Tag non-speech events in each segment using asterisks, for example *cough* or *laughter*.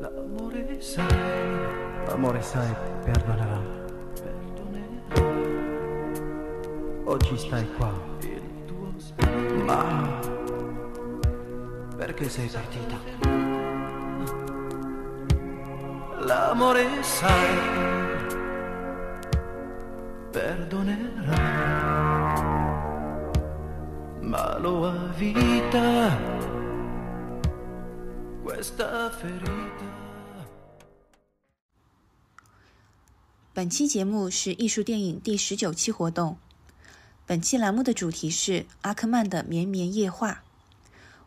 L'amore sai, l'amore sai perdonerà. Oggi stai qua, ma perché sei partita? L'amore sai perdonerà, ma lo questa ferita. 本期节目是艺术电影第十九期活动。本期栏目的主题是阿克曼的《绵绵夜话》。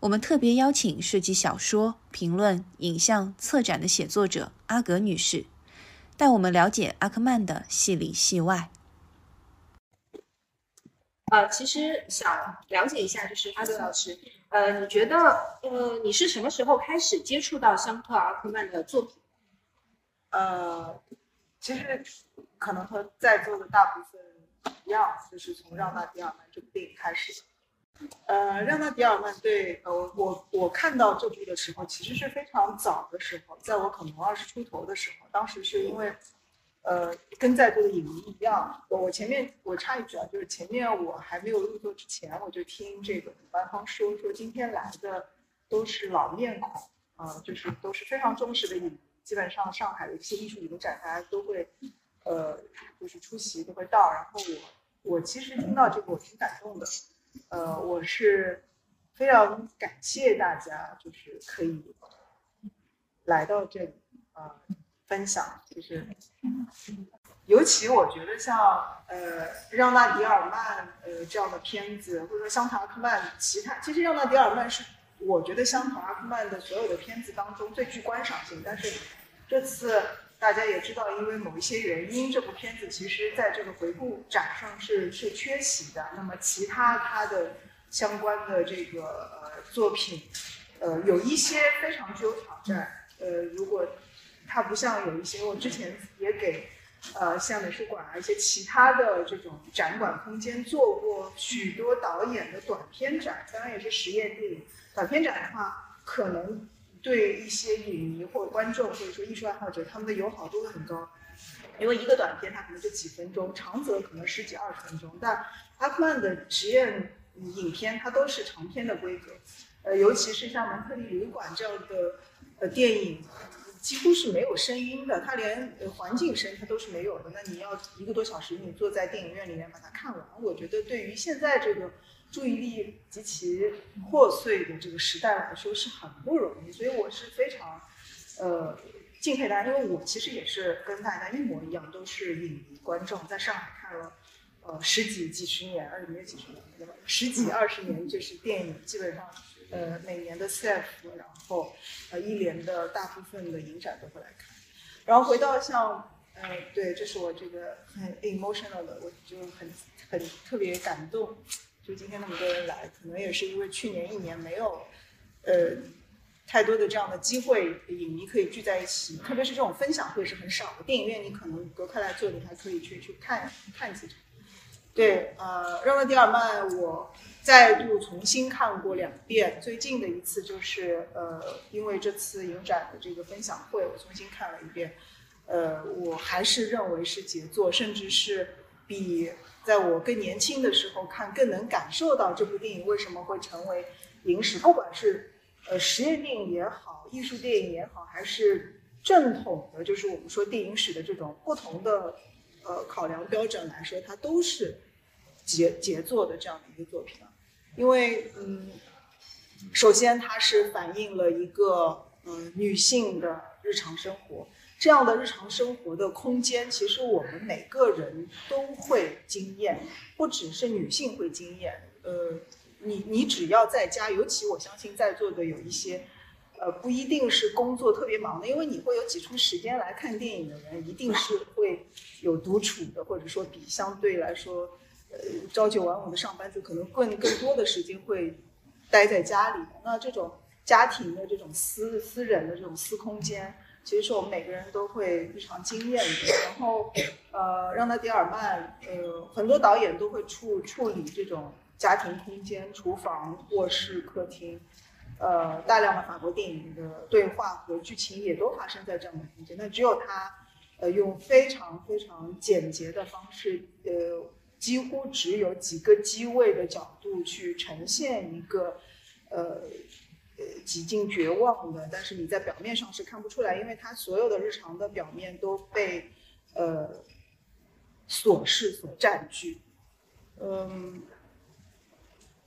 我们特别邀请涉及小说、评论、影像、策展的写作者阿格女士，带我们了解阿克曼的戏里戏外。呃，其实想了解一下，就是阿格老师，呃，你觉得，呃，你是什么时候开始接触到香特阿克曼的作品？呃，其实可能和在座的大部分一样，就是从让纳迪尔曼这部电影开始的。呃，让纳迪尔曼对呃我我看到这部的时候，其实是非常早的时候，在我可能二十出头的时候，当时是因为呃跟在座的影迷一样，我我前面我插一句啊，就是前面我还没有入座之前，我就听这个主办方说说今天来的都是老面孔啊、就是都是非常忠实的影迷。基本上上海的一些艺术影展，大家都会，呃，就是出席都会到。然后我我其实听到这个我挺感动的，呃，我是非常感谢大家，就是可以来到这里啊、呃分享，就是尤其我觉得像呃让纳迪尔曼呃这样的片子，或者说香塔阿克曼其他，其实让纳迪尔曼是我觉得香塔阿克曼的所有的片子当中最具观赏性，但是这次大家也知道，因为某一些原因，这部片子其实在这个回顾展上是是缺席的。那么其他他的相关的这个呃作品，呃有一些非常具有挑战。呃，如果它不像有一些我之前也给呃像美术馆啊一些其他的这种展馆空间做过许多导演的短片展，当然也是实验电影。短片展的话，可能对一些影迷或者观众或者说艺术爱好者，他们的友好度会很高，因为一个短片它可能就几分钟，长则可能十几二十分钟。但阿克曼的实验影片它都是长片的规格，呃，尤其是像《蒙特利旅馆》这样的呃电影，几乎是没有声音的，它连环境声它都是没有的。那你要一个多小时，你坐在电影院里面把它看完，我觉得对于现在这个。注意力极其破碎的这个时代来说是很不容易，所以我是非常，呃，敬佩大家，因为我其实也是跟大家一模一样，都是影迷观众，在上海看了，呃，十几几十年，而没有几十年，十几二十年，就是电影基本上，呃，每年的 CF，然后呃一连的大部分的影展都会来看，然后回到像，呃，对，这是我这个很 emotional 的，我就很很特别感动。就今天那么多人来，可能也是因为去年一年没有，呃，太多的这样的机会，影迷可以聚在一起，特别是这种分享会是很少的。电影院你可能隔开来坐，你还可以去去看看几场。对，呃，让纳迪尔曼我再度重新看过两遍，最近的一次就是呃，因为这次影展的这个分享会，我重新看了一遍，呃，我还是认为是杰作，甚至是比。在我更年轻的时候看，更能感受到这部电影为什么会成为影史，不管是呃实验电影也好，艺术电影也好，还是正统的，就是我们说电影史的这种不同的呃考量标准来说，它都是杰杰作的这样的一个作品啊。因为嗯，首先它是反映了一个嗯女性的日常生活。这样的日常生活的空间，其实我们每个人都会经验，不只是女性会经验。呃，你你只要在家，尤其我相信在座的有一些，呃，不一定是工作特别忙的，因为你会有挤出时间来看电影的人，一定是会有独处的，或者说比相对来说，呃，朝九晚五的上班族可能更更多的时间会待在家里。那这种家庭的这种私私人的这种私空间。其实是我们每个人都会日常经验的。然后，呃，让纳迪尔曼，呃，很多导演都会处处理这种家庭空间，厨房、卧室、客厅，呃，大量的法国电影的对话和剧情也都发生在这样的空间，那只有他，呃，用非常非常简洁的方式，呃，几乎只有几个机位的角度去呈现一个，呃，呃，几近绝望的，但是你在表面上是看不出来，因为他所有的日常的表面都被，呃，琐事所占据，嗯。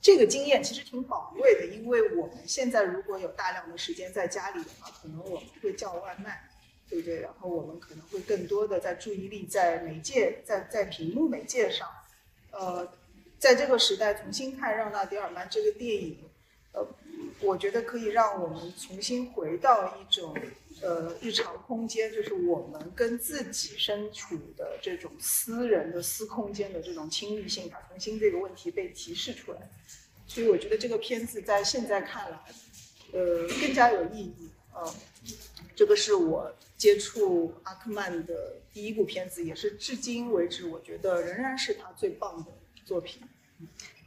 这个经验其实挺宝贵的，因为我们现在如果有大量的时间在家里的话，可能我们会叫外卖，对不对？然后我们可能会更多的在注意力在媒介，在在屏幕媒介上。呃，在这个时代重新看《让娜·迪尔曼》这个电影，呃，我觉得可以让我们重新回到一种呃日常空间，就是我们跟自己身处的这种私人的私空间的这种亲密性，它重新这个问题被提示出来。所以我觉得这个片子在现在看来，呃，更加有意义。呃，这个是我接触阿克曼的第一部片子，也是至今为止我觉得仍然是他最棒的作品。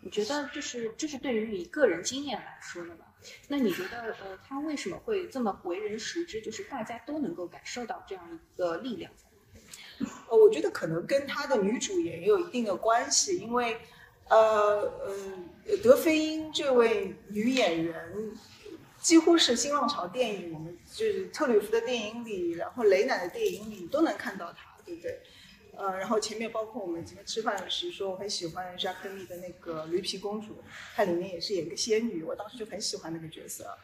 你觉得就是这是对于你个人经验来说的吗？那你觉得呃，他为什么会这么为人熟知？就是大家都能够感受到这样一个力量？呃，我觉得可能跟他的女主也有一定的关系，因为。呃呃，德菲因这位女演员，几乎是新浪潮电影，我们就是特吕弗的电影里，然后雷乃的电影里都能看到她，对不对？呃，然后前面包括我们今天吃饭时说我很喜欢扎克利的那个驴皮公主，她里面也是演一个仙女，我当时就很喜欢那个角色。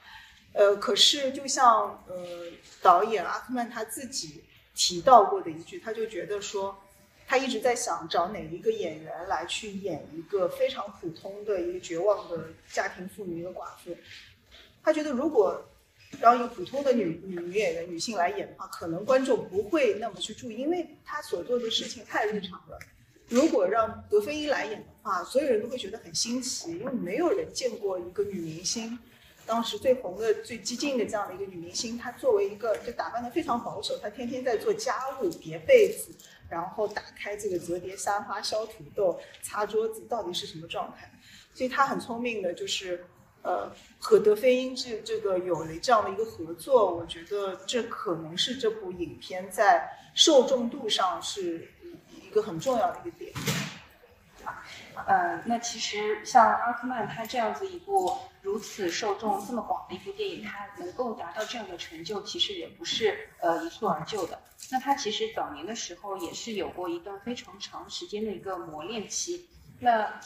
呃，可是就像呃导演阿克曼他自己提到过的一句，他就觉得说。他一直在想找哪一个演员来去演一个非常普通的一个绝望的家庭妇女、一个寡妇。他觉得如果让一个普通的女女女演员、女性来演的话，可能观众不会那么去注意，因为她所做的事情太日常了。如果让德菲伊来演的话，所有人都会觉得很新奇，因为没有人见过一个女明星，当时最红的、最激进的这样的一个女明星，她作为一个就打扮的非常保守，她天天在做家务、叠被子。然后打开这个折叠沙发、削土豆、擦桌子，到底是什么状态？所以她很聪明的，就是呃和德菲因这这个有了这样的一个合作，我觉得这可能是这部影片在受众度上是一个很重要的一个点。呃，那其实像阿克曼他这样子一部如此受众这么广的一部电影，他能够达到这样的成就，其实也不是呃一蹴而就的。那他其实早年的时候也是有过一段非常长时间的一个磨练期。那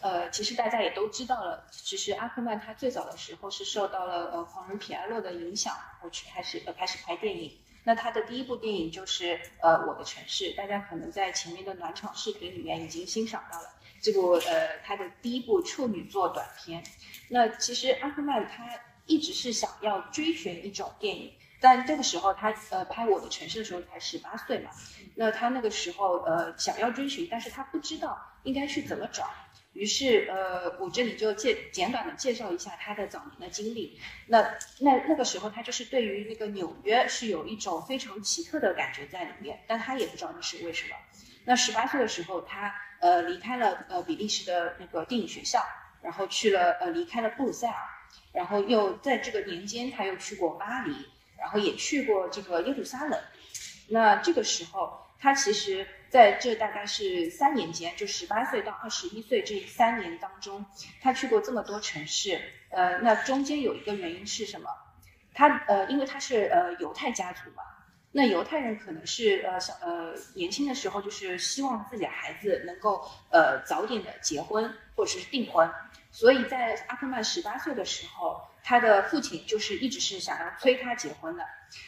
呃，其实大家也都知道了，其实阿克曼他最早的时候是受到了呃狂人皮埃洛的影响，然后去开始呃开始拍电影。那他的第一部电影就是呃《我的城市》，大家可能在前面的暖场视频里面已经欣赏到了这部呃他的第一部处女作短片。那其实阿克曼他一直是想要追寻一种电影，但这个时候他呃拍《我的城市》的时候才十八岁嘛，那他那个时候呃想要追寻，但是他不知道应该去怎么找。于是，呃，我这里就介简短的介绍一下他的早年的经历。那那那个时候，他就是对于那个纽约是有一种非常奇特的感觉在里面，但他也不知道那是为什么。那十八岁的时候，他呃离开了呃比利时的那个电影学校，然后去了呃离开了布鲁塞尔，然后又在这个年间他又去过巴黎，然后也去过这个耶路撒冷。那这个时候，他其实。在这大概是三年间，就十八岁到二十一岁这三年当中，他去过这么多城市。呃，那中间有一个原因是什么？他呃，因为他是呃犹太家族嘛，那犹太人可能是呃小呃年轻的时候就是希望自己的孩子能够呃早点的结婚或者是订婚，所以在阿克曼十八岁的时候。他的父亲就是一直是想要催他结婚的，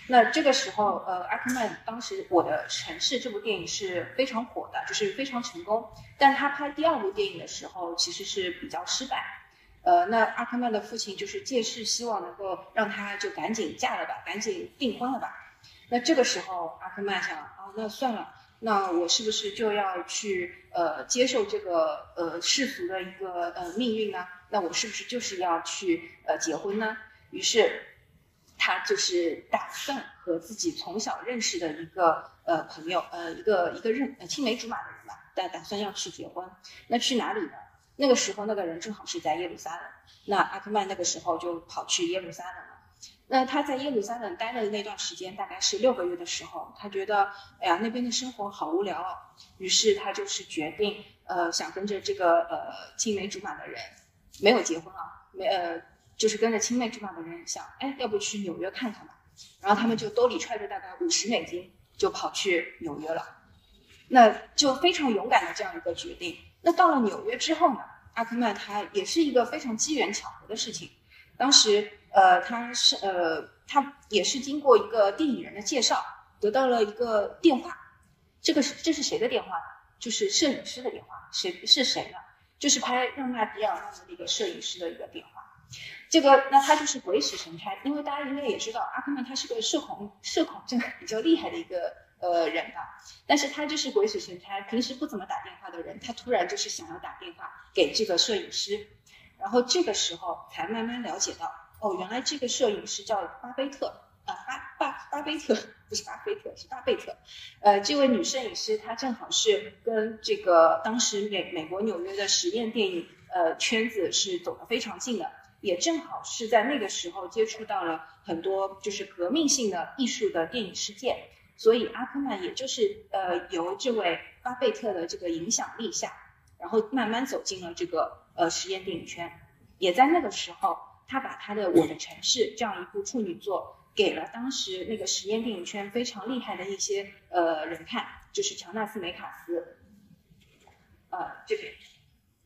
那这个时候，呃，阿克曼当时《我的城市》这部电影是非常火的，就是非常成功。但他拍第二部电影的时候，其实是比较失败。呃，那阿克曼的父亲就是借势希望能够让他就赶紧嫁了吧，赶紧订婚了吧。那这个时候，阿克曼想，啊，那算了，那我是不是就要去呃接受这个呃世俗的一个呃命运呢？那我是不是就是要去呃结婚呢？于是，他就是打算和自己从小认识的一个呃朋友，呃一个一个认青梅竹马的人吧，打打算要去结婚。那去哪里呢？那个时候那个人正好是在耶路撒冷，那阿克曼那个时候就跑去耶路撒冷了。那他在耶路撒冷待的那段时间大概是六个月的时候，他觉得哎呀那边的生活好无聊哦，于是他就是决定呃想跟着这个呃青梅竹马的人，没有结婚啊，没呃就是跟着青梅竹马的人想哎要不去纽约看看吧，然后他们就兜里揣着大概五十美金就跑去纽约了，那就非常勇敢的这样一个决定。那到了纽约之后呢，阿克曼他也是一个非常机缘巧合的事情，当时。呃，他是呃，他也是经过一个电影人的介绍，得到了一个电话。这个是这是谁的电话呢？就是摄影师的电话。谁是谁呢？就是拍《让娜迪尔》的那个摄影师的一个电话。这个那他就是鬼使神差，因为大家应该也知道，阿克曼他是个社恐社恐症比较厉害的一个呃人吧。但是他就是鬼使神差，平时不怎么打电话的人，他突然就是想要打电话给这个摄影师，然后这个时候才慢慢了解到。哦，原来这个摄影师叫巴菲特啊，巴巴巴菲特不是巴菲特，是巴贝特。呃，这位女摄影师她正好是跟这个当时美美国纽约的实验电影呃圈子是走得非常近的，也正好是在那个时候接触到了很多就是革命性的艺术的电影事件，所以阿克曼也就是呃由这位巴贝特的这个影响力下，然后慢慢走进了这个呃实验电影圈，也在那个时候。他把他的《我的城市》这样一部处女作给了当时那个实验电影圈非常厉害的一些呃人看，就是乔纳斯·梅卡斯，呃，这边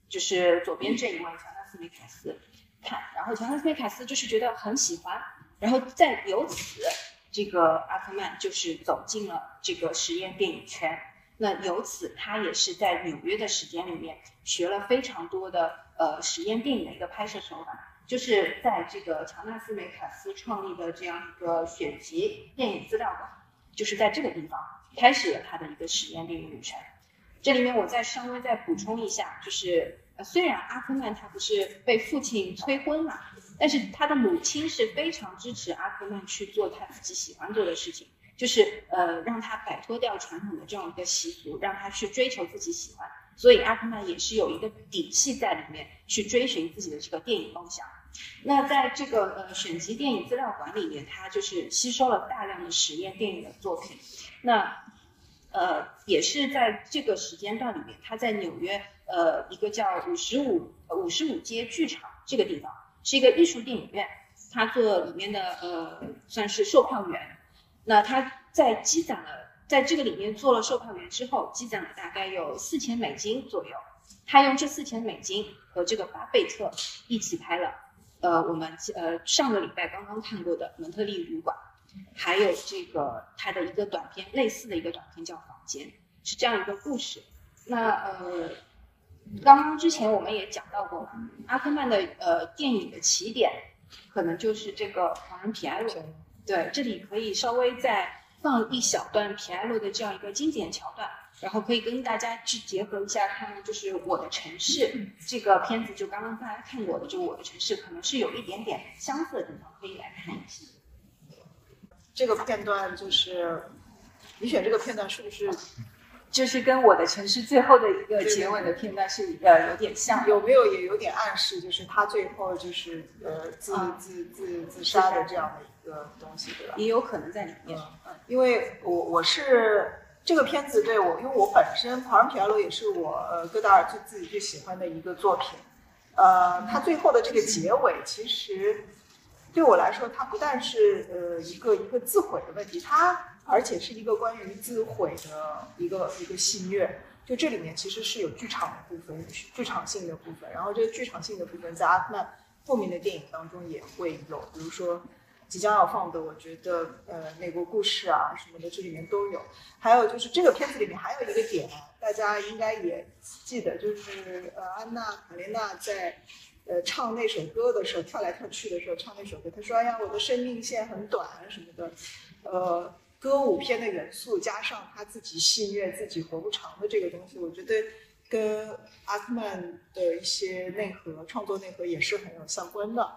就是左边这一位乔纳斯·梅卡斯看，然后乔纳斯·梅卡斯就是觉得很喜欢，然后再由此，这个阿克曼就是走进了这个实验电影圈，那由此他也是在纽约的时间里面学了非常多的呃实验电影的一个拍摄手法。就是在这个乔纳斯·梅卡斯创立的这样一个选集电影资料馆，就是在这个地方开始了他的一个实验电影旅程。这里面我再稍微再补充一下，就是，虽然阿克曼他不是被父亲催婚嘛，但是他的母亲是非常支持阿克曼去做他自己喜欢做的事情，就是呃让他摆脱掉传统的这样一个习俗，让他去追求自己喜欢。所以阿克曼也是有一个底气在里面去追寻自己的这个电影梦想。那在这个呃选集电影资料馆里面，他就是吸收了大量的实验电影的作品。那呃也是在这个时间段里面，他在纽约呃一个叫五十五五十五街剧场这个地方，是一个艺术电影院，他做里面的呃算是售票员。那他在积攒了在这个里面做了售票员之后，积攒了大概有四千美金左右。他用这四千美金和这个巴贝特一起拍了。呃，我们呃上个礼拜刚刚看过的《蒙特利旅馆》，还有这个他的一个短片，类似的一个短片叫《房间》，是这样一个故事。那呃，刚刚之前我们也讲到过嘛，阿克曼的呃电影的起点，可能就是这个狂人皮埃洛。对，这里可以稍微再放一小段皮埃洛的这样一个经典桥段。然后可以跟大家去结合一下，看就是我的城市这个片子，就刚刚大家看过的，就我的城市，可能是有一点点相似的地方，可以来看一下。这个片段就是你选这个片段是不是 *laughs* 就是跟我的城市最后的一个结尾的片段是呃有点像？有没有也有点暗示，就是他最后就是呃自自自自杀的这样的一个东西，对吧？也有可能在里面，嗯，因为我我是。这个片子对我，因为我本身《狂人皮埃罗》也是我呃戈达尔最自己最喜欢的一个作品，呃，他最后的这个结尾，其实对我来说，它不但是呃一个一个自毁的问题，它而且是一个关于自毁的一个一个戏谑。就这里面其实是有剧场的部分，剧场性的部分，然后这个剧场性的部分在阿克曼后面的电影当中也会有，比如说。即将要放的，我觉得呃，美国故事啊什么的，这里面都有。还有就是这个片子里面还有一个点，大家应该也记得，就是呃，安娜卡列娜在呃唱那首歌的时候，跳来跳去的时候唱那首歌，她说：“哎呀，我的生命线很短什么的。”呃，歌舞片的元素加上他自己戏虐自己活不长的这个东西，我觉得跟阿克曼的一些内核创作内核也是很有相关的。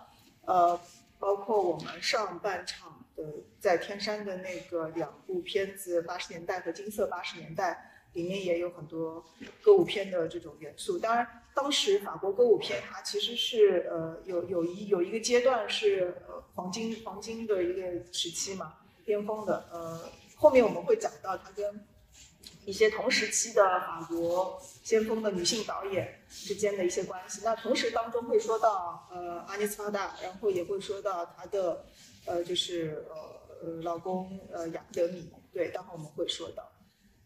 呃。包括我们上半场的在天山的那个两部片子《八十年代》和《金色八十年代》，里面也有很多歌舞片的这种元素。当然，当时法国歌舞片它其实是呃有有一有一个阶段是呃黄金黄金的一个时期嘛，巅峰的。呃，后面我们会讲到它跟一些同时期的法国先锋的女性导演之间的一些关系。那同时当中会说到呃阿涅斯法达，然后也会说到她的呃就是呃老公呃雅德米，对，待会我们会说到。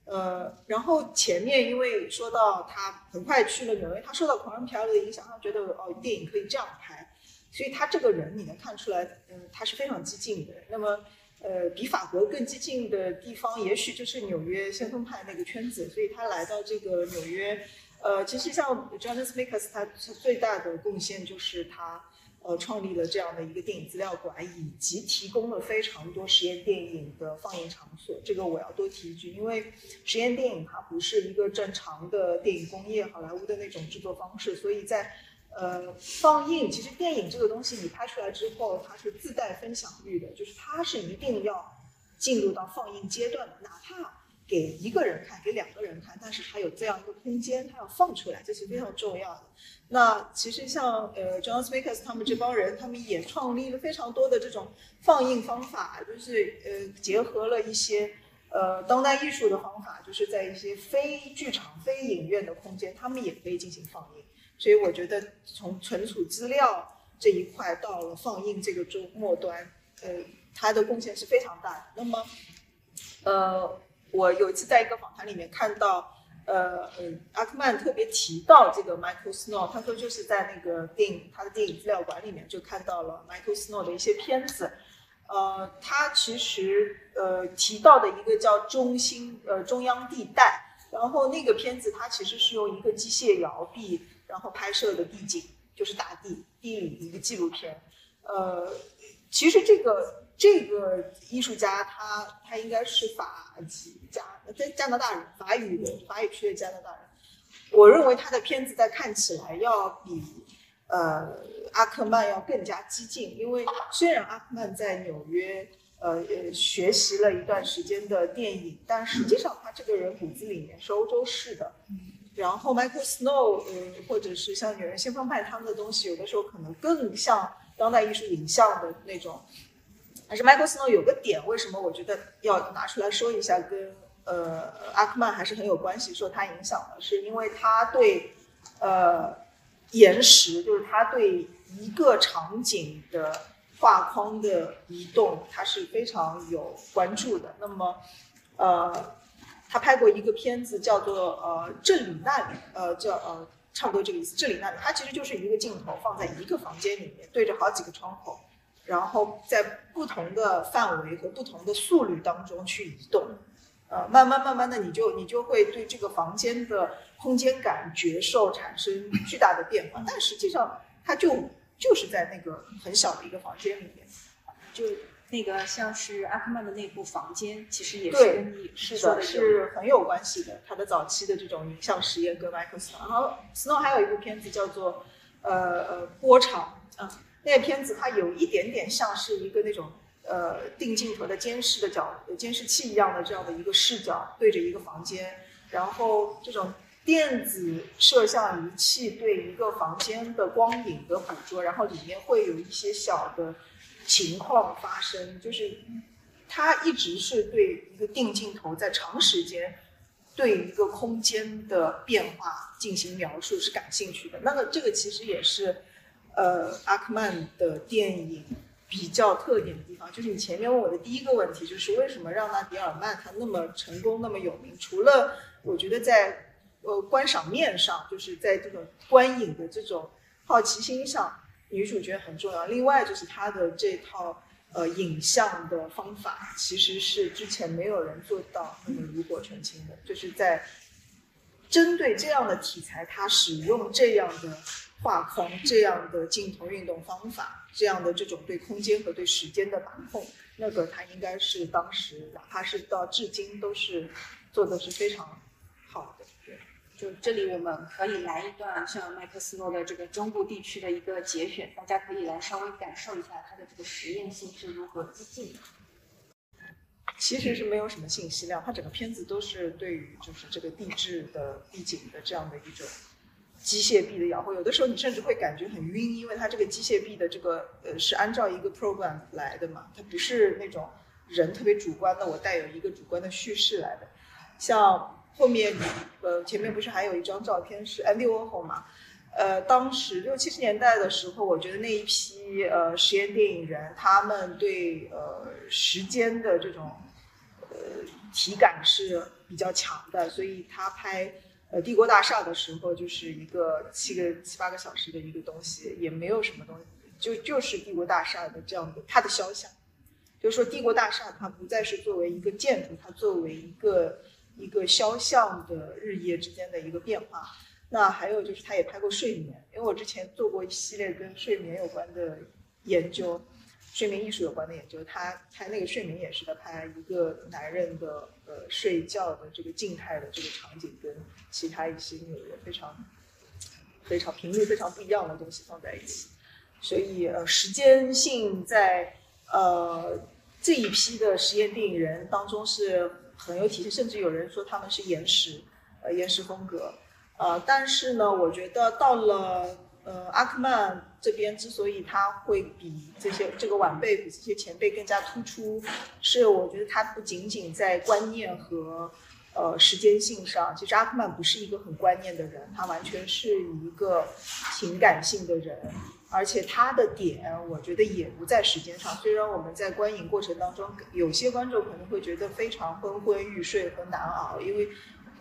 呃，然后前面因为说到他很快去了纽约，他受到狂人漂流的影响，他觉得哦电影可以这样拍，所以他这个人你能看出来，嗯，他是非常激进的。那么，呃，比法国更激进的地方，也许就是纽约先锋派那个圈子，所以他来到这个纽约，呃，其实像 Jonas Mekas，他最大的贡献就是他。呃，创立了这样的一个电影资料馆，以及提供了非常多实验电影的放映场所。这个我要多提一句，因为实验电影它不是一个正常的电影工业，好莱坞的那种制作方式，所以在呃放映，其实电影这个东西你拍出来之后，它是自带分享欲的，就是它是一定要进入到放映阶段的，哪怕。给一个人看，给两个人看，但是他有这样一个空间，他要放出来，这是非常重要的。那其实像呃，John Speakers 他们这帮人，他们也创立了非常多的这种放映方法，就是呃，结合了一些呃当代艺术的方法，就是在一些非剧场、非影院的空间，他们也可以进行放映。所以我觉得从存储资料这一块到了放映这个中末端，呃，他的贡献是非常大的。那么，呃。我有一次在一个访谈里面看到，呃，阿克曼特别提到这个 Michael Snow，他说就是在那个电影他的电影资料馆里面就看到了 Michael Snow 的一些片子，呃，他其实呃提到的一个叫中心呃中央地带，然后那个片子它其实是用一个机械摇臂然后拍摄的地景，就是大地地理一个纪录片，呃，其实这个。这个艺术家他他应该是法籍加在加拿大人，法语的法语区的加拿大人。我认为他的片子在看起来要比呃阿克曼要更加激进，因为虽然阿克曼在纽约呃呃学习了一段时间的电影，但实际上他这个人骨子里面是欧洲式的。然后 Michael Snow 嗯或者是像纽约先锋派他们的东西，有的时候可能更像当代艺术影像的那种。但是 Michael Snow 有个点，为什么我觉得要拿出来说一下，跟呃阿克曼还是很有关系，受他影响的，是因为他对呃延时，就是他对一个场景的画框的移动，他是非常有关注的。那么呃，他拍过一个片子叫做呃这里那里，呃叫呃差不多这个意思，这里那里，它其实就是一个镜头放在一个房间里面，对着好几个窗口。然后在不同的范围和不同的速率当中去移动，呃，慢慢慢慢的，你就你就会对这个房间的空间感觉受产生巨大的变化。但实际上，它就就是在那个很小的一个房间里面，就那个像是阿克曼的那部房间，其实也是跟你是的，是很有关系的。他的早期的这种影像实验跟麦克斯，然后 Snow 还有一部片子叫做呃呃波长，嗯。那个片子它有一点点像是一个那种呃定镜头的监视的角监视器一样的这样的一个视角对着一个房间，然后这种电子摄像仪器对一个房间的光影的捕捉，然后里面会有一些小的情况发生，就是他一直是对一个定镜头在长时间对一个空间的变化进行描述是感兴趣的。那么这个其实也是。呃，阿克曼的电影比较特点的地方，就是你前面问我的第一个问题，就是为什么让纳迪尔曼他那么成功、那么有名？除了我觉得在呃观赏面上，就是在这种观影的这种好奇心上，女主角很重要。另外就是他的这套呃影像的方法，其实是之前没有人做到那么炉火纯青的，就是在针对这样的题材，他使用这样的。画框这样的镜头运动方法，这样的这种对空间和对时间的把控，那个他应该是当时哪怕是到至今都是做的是非常。就这里我们可以来一段像麦克斯诺的这个中部地区的一个节选，大家可以来稍微感受一下它的这个实验性是如何激进的。其实是没有什么信息量，它整个片子都是对于就是这个地质的地景的这样的一种机械臂的摇晃，有的时候你甚至会感觉很晕，因为它这个机械臂的这个呃是按照一个 program 来的嘛，它不是那种人特别主观的，我带有一个主观的叙事来的。像后面呃前面不是还有一张照片是 Andy Warhol 嘛？呃，当时六七十年代的时候，我觉得那一批呃实验电影人，他们对呃时间的这种呃体感是比较强的，所以他拍呃帝国大厦的时候，就是一个七个七八个小时的一个东西，也没有什么东西，就就是帝国大厦的这样的它的肖像，就是说帝国大厦它不再是作为一个建筑，它作为一个一个肖像的日夜之间的一个变化。那还有就是，他也拍过睡眠，因为我之前做过一系列跟睡眠有关的研究，睡眠艺术有关的研究。他拍那个睡眠也是在拍一个男人的呃睡觉的这个静态的这个场景，跟其他一些女人非常非常频率非常不一样的东西放在一起。所以呃，时间性在呃这一批的实验电影人当中是很有体现，甚至有人说他们是延时，呃延时风格。呃，但是呢，我觉得到了呃阿克曼这边，之所以他会比这些这个晚辈比这些前辈更加突出，是我觉得他不仅仅在观念和呃时间性上，其实阿克曼不是一个很观念的人，他完全是一个情感性的人，而且他的点我觉得也不在时间上。虽然我们在观影过程当中，有些观众可能会觉得非常昏昏欲睡和难熬，因为。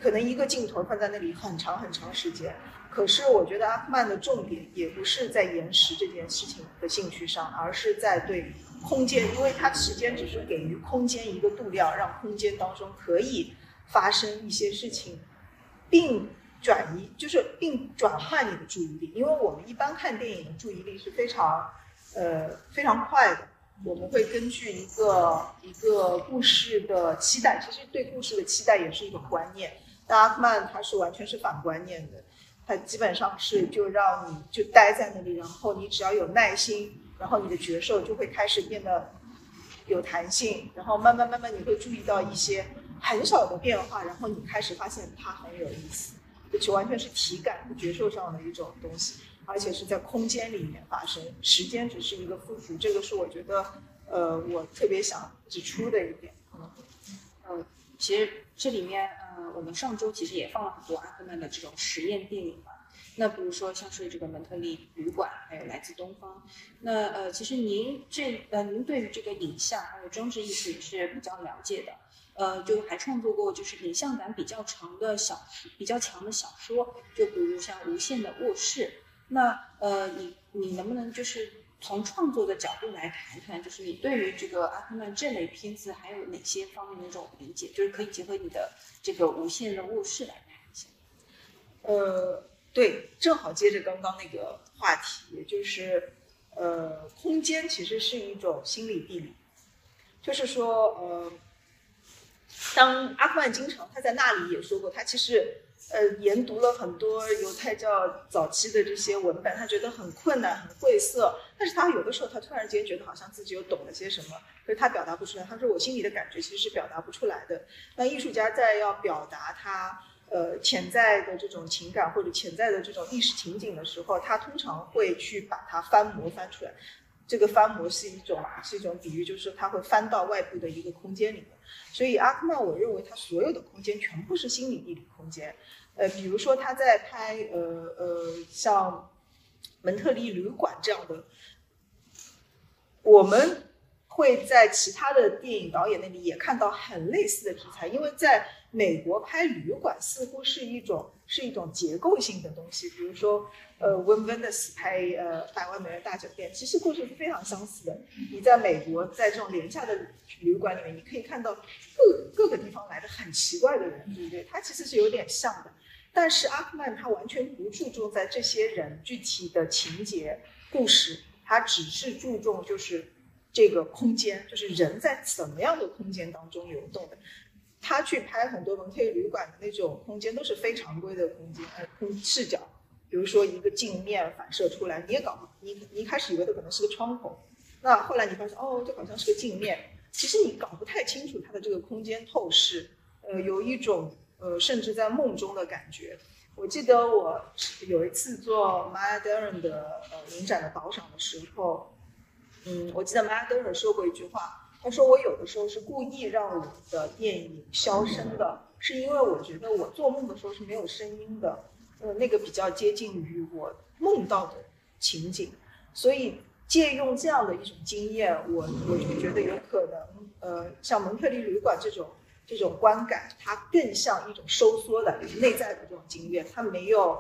可能一个镜头放在那里很长很长时间，可是我觉得阿克曼的重点也不是在延时这件事情的兴趣上，而是在对空间，因为它时间只是给予空间一个度量，让空间当中可以发生一些事情，并转移，就是并转换你的注意力。因为我们一般看电影的注意力是非常，呃，非常快的，我们会根据一个一个故事的期待，其实对故事的期待也是一种观念。但阿克曼他是完全是反观念的，他基本上是就让你就待在那里，然后你只要有耐心，然后你的角色就会开始变得有弹性，然后慢慢慢慢你会注意到一些很小的变化，然后你开始发现它很有意思，就完全是体感的角色上的一种东西，而且是在空间里面发生，时间只是一个附属，这个是我觉得呃我特别想指出的一点。嗯，其实这里面。呃，我们上周其实也放了很多阿克曼的这种实验电影嘛。那比如说像是这个蒙特利旅馆，还有来自东方。那呃，其实您这呃，您对于这个影像还有装置艺术也是比较了解的。呃，就还创作过就是影像感比较长的小比较强的小说，就比如像《无限的卧室》。那呃，你你能不能就是？从创作的角度来谈谈，就是你对于这个阿克曼这类片子还有哪些方面的这种理解？就是可以结合你的这个无限的卧室来谈一下。呃，对，正好接着刚刚那个话题，就是呃，空间其实是一种心理地理，就是说，呃，当阿克曼经常他在那里也说过，他其实。呃，研读了很多犹太教早期的这些文本，他觉得很困难、很晦涩。但是他有的时候，他突然间觉得好像自己又懂了些什么，可是他表达不出来。他说：“我心里的感觉其实是表达不出来的。”那艺术家在要表达他呃潜在的这种情感或者潜在的这种意识情景的时候，他通常会去把它翻模翻出来。这个翻模是一种是一种比喻，就是他会翻到外部的一个空间里面。所以阿克曼，我认为他所有的空间全部是心理地理空间。呃，比如说他在拍呃呃像蒙特利旅馆这样的，我们会在其他的电影导演那里也看到很类似的题材，因为在美国拍旅馆似乎是一种是一种结构性的东西。比如说呃温温的斯拍呃百万美元大酒店，其实故事是非常相似的。你在美国在这种廉价的旅馆里面，你可以看到各各个地方来的很奇怪的人，对不对？它其实是有点像的。但是阿克曼他完全不注重在这些人具体的情节、故事，他只是注重就是这个空间，就是人在怎么样的空间当中流动的。他去拍很多蒙特利旅馆的那种空间都是非常规的空间，呃，空视角，比如说一个镜面反射出来，你也搞你你一开始以为它可能是个窗口，那后来你发现哦，这好像是个镜面，其实你搞不太清楚它的这个空间透视，呃，有一种呃甚至在梦中的感觉。我记得我有一次做 Maya Deren 的呃影展的导赏的时候，嗯，我记得 Maya d e r n 说过一句话，他说我有的时候是故意让我的电影消声的，是因为我觉得我做梦的时候是没有声音的，呃，那个比较接近于我梦到的情景，所以借用这样的一种经验，我我就觉得有可能，呃，像蒙特利旅馆这种。这种观感，它更像一种收缩的内在的这种经验，它没有，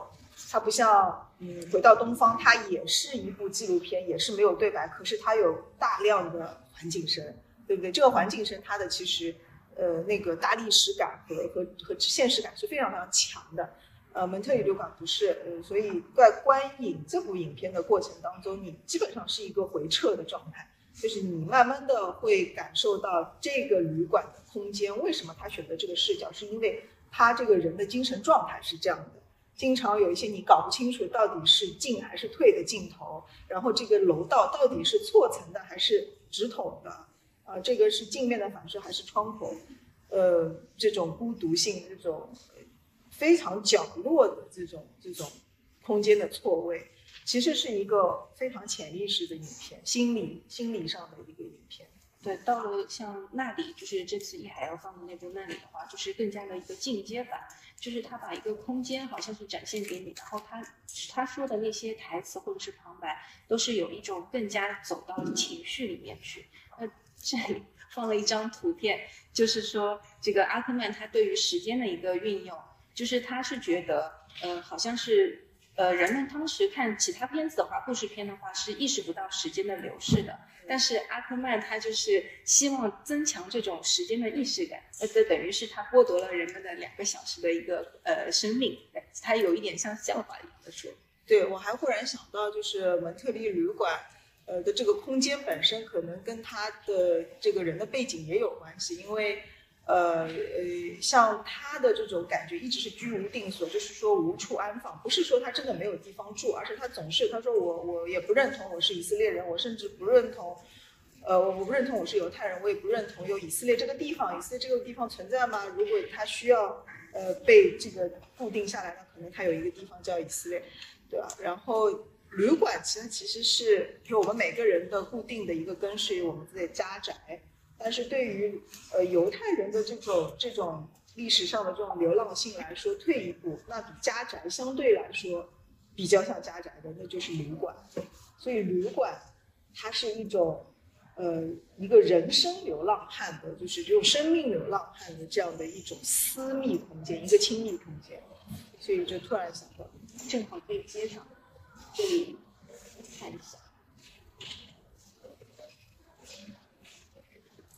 它不像，嗯，回到东方，它也是一部纪录片，也是没有对白，可是它有大量的环境声，对不对？这个环境声，它的其实，呃，那个大历史感和和和现实感是非常非常强的，呃，蒙特利旅馆不是，呃，所以在观影这部影片的过程当中，你基本上是一个回撤的状态。就是你慢慢的会感受到这个旅馆的空间，为什么他选择这个视角，是因为他这个人的精神状态是这样的。经常有一些你搞不清楚到底是进还是退的镜头，然后这个楼道到底是错层的还是直筒的，啊，这个是镜面的反射还是窗口，呃，这种孤独性，这种非常角落的这种这种空间的错位。其实是一个非常潜意识的影片，心理心理上的一个影片。对，到了像那里，就是这次一海要放的那部那里的话，就是更加的一个进阶版，就是他把一个空间好像是展现给你，然后他他说的那些台词或者是旁白，都是有一种更加走到情绪里面去。这里 *laughs* 放了一张图片，就是说这个阿克曼他对于时间的一个运用，就是他是觉得，呃，好像是。呃，人们当时看其他片子的话，故事片的话是意识不到时间的流逝的。但是阿克曼他就是希望增强这种时间的意识感，呃，这等于是他剥夺了人们的两个小时的一个呃生命，他有一点像笑话一样的说。对，我还忽然想到，就是蒙特利旅馆，呃的这个空间本身可能跟他的这个人的背景也有关系，因为。呃呃，像他的这种感觉一直是居无定所，就是说无处安放，不是说他真的没有地方住，而是他总是他说我我也不认同我是以色列人，我甚至不认同，呃我不认同我是犹太人，我也不认同有以色列这个地方，以色列这个地方存在吗？如果他需要呃被这个固定下来，那可能他有一个地方叫以色列，对吧？然后旅馆其实其实是就我们每个人的固定的一个根，是我们自己的家宅。但是对于呃犹太人的这种这种历史上的这种流浪性来说，退一步，那比家宅相对来说比较像家宅的，那就是旅馆。所以旅馆它是一种呃一个人生流浪汉的，就是这种生命流浪汉的这样的一种私密空间，一个亲密空间。所以就突然想到，正好可以接上，这里看一下。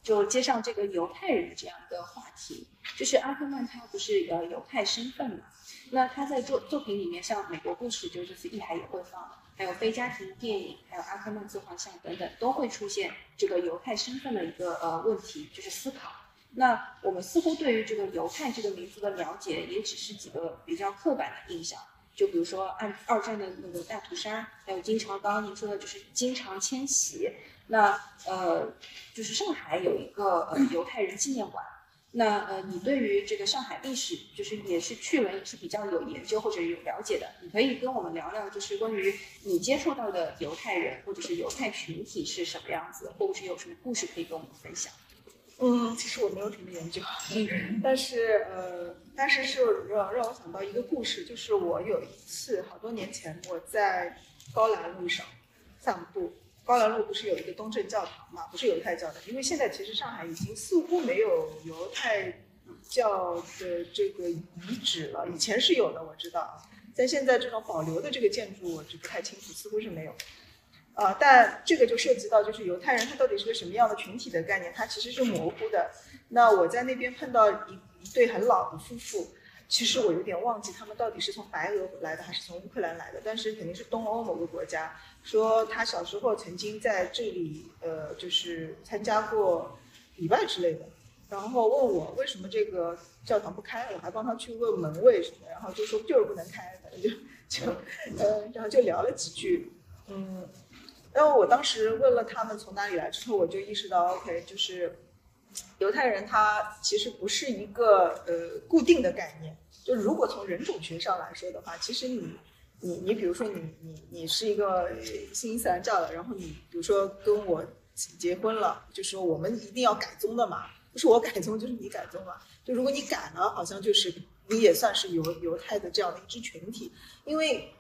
就接上这个犹太人的这样一个话题，就是阿克曼他不是呃犹太身份嘛？那他在作作品里面，像美国故事，就这次艺海也会放，还有非家庭电影，还有阿克曼自画像等等，都会出现这个犹太身份的一个呃问题，就是思考。那我们似乎对于这个犹太这个民族的了解，也只是几个比较刻板的印象，就比如说二二战的那个大屠杀，还有经常刚刚您说的就是经常迁徙。那呃，就是上海有一个呃犹太人纪念馆。那呃，你对于这个上海历史，就是也是去闻，也是比较有研究或者有了解的。你可以跟我们聊聊，就是关于你接触到的犹太人或者是犹太群体是什么样子，或者是有什么故事可以跟我们分享。嗯，其实我没有什么研究，*laughs* 但是呃，但是是让让我想到一个故事，就是我有一次好多年前我在高兰路上散步。高兰路不是有一个东正教堂嘛？不是犹太教的，因为现在其实上海已经似乎没有犹太教的这个遗址了。以前是有的，我知道啊，在现在这种保留的这个建筑，我就不太清楚，似乎是没有。啊，但这个就涉及到就是犹太人他到底是个什么样的群体的概念，它其实是模糊的。那我在那边碰到一一对很老的夫妇。其实我有点忘记他们到底是从白俄来的还是从乌克兰来的，但是肯定是东欧某个国家。说他小时候曾经在这里，呃，就是参加过礼拜之类的，然后问我为什么这个教堂不开，我还帮他去问门卫什么，然后就说就是不能开，反正就就，呃，然后就聊了几句，嗯，然后我当时问了他们从哪里来之后，我就意识到，OK，就是犹太人他其实不是一个呃固定的概念。就如果从人种学上来说的话，其实你你你比如说你你你是一个新伊斯兰教的，然后你比如说跟我结婚了，就说我们一定要改宗的嘛，不是我改宗就是你改宗嘛。就如果你改了，好像就是你也算是犹犹太的这样的一支群体，因为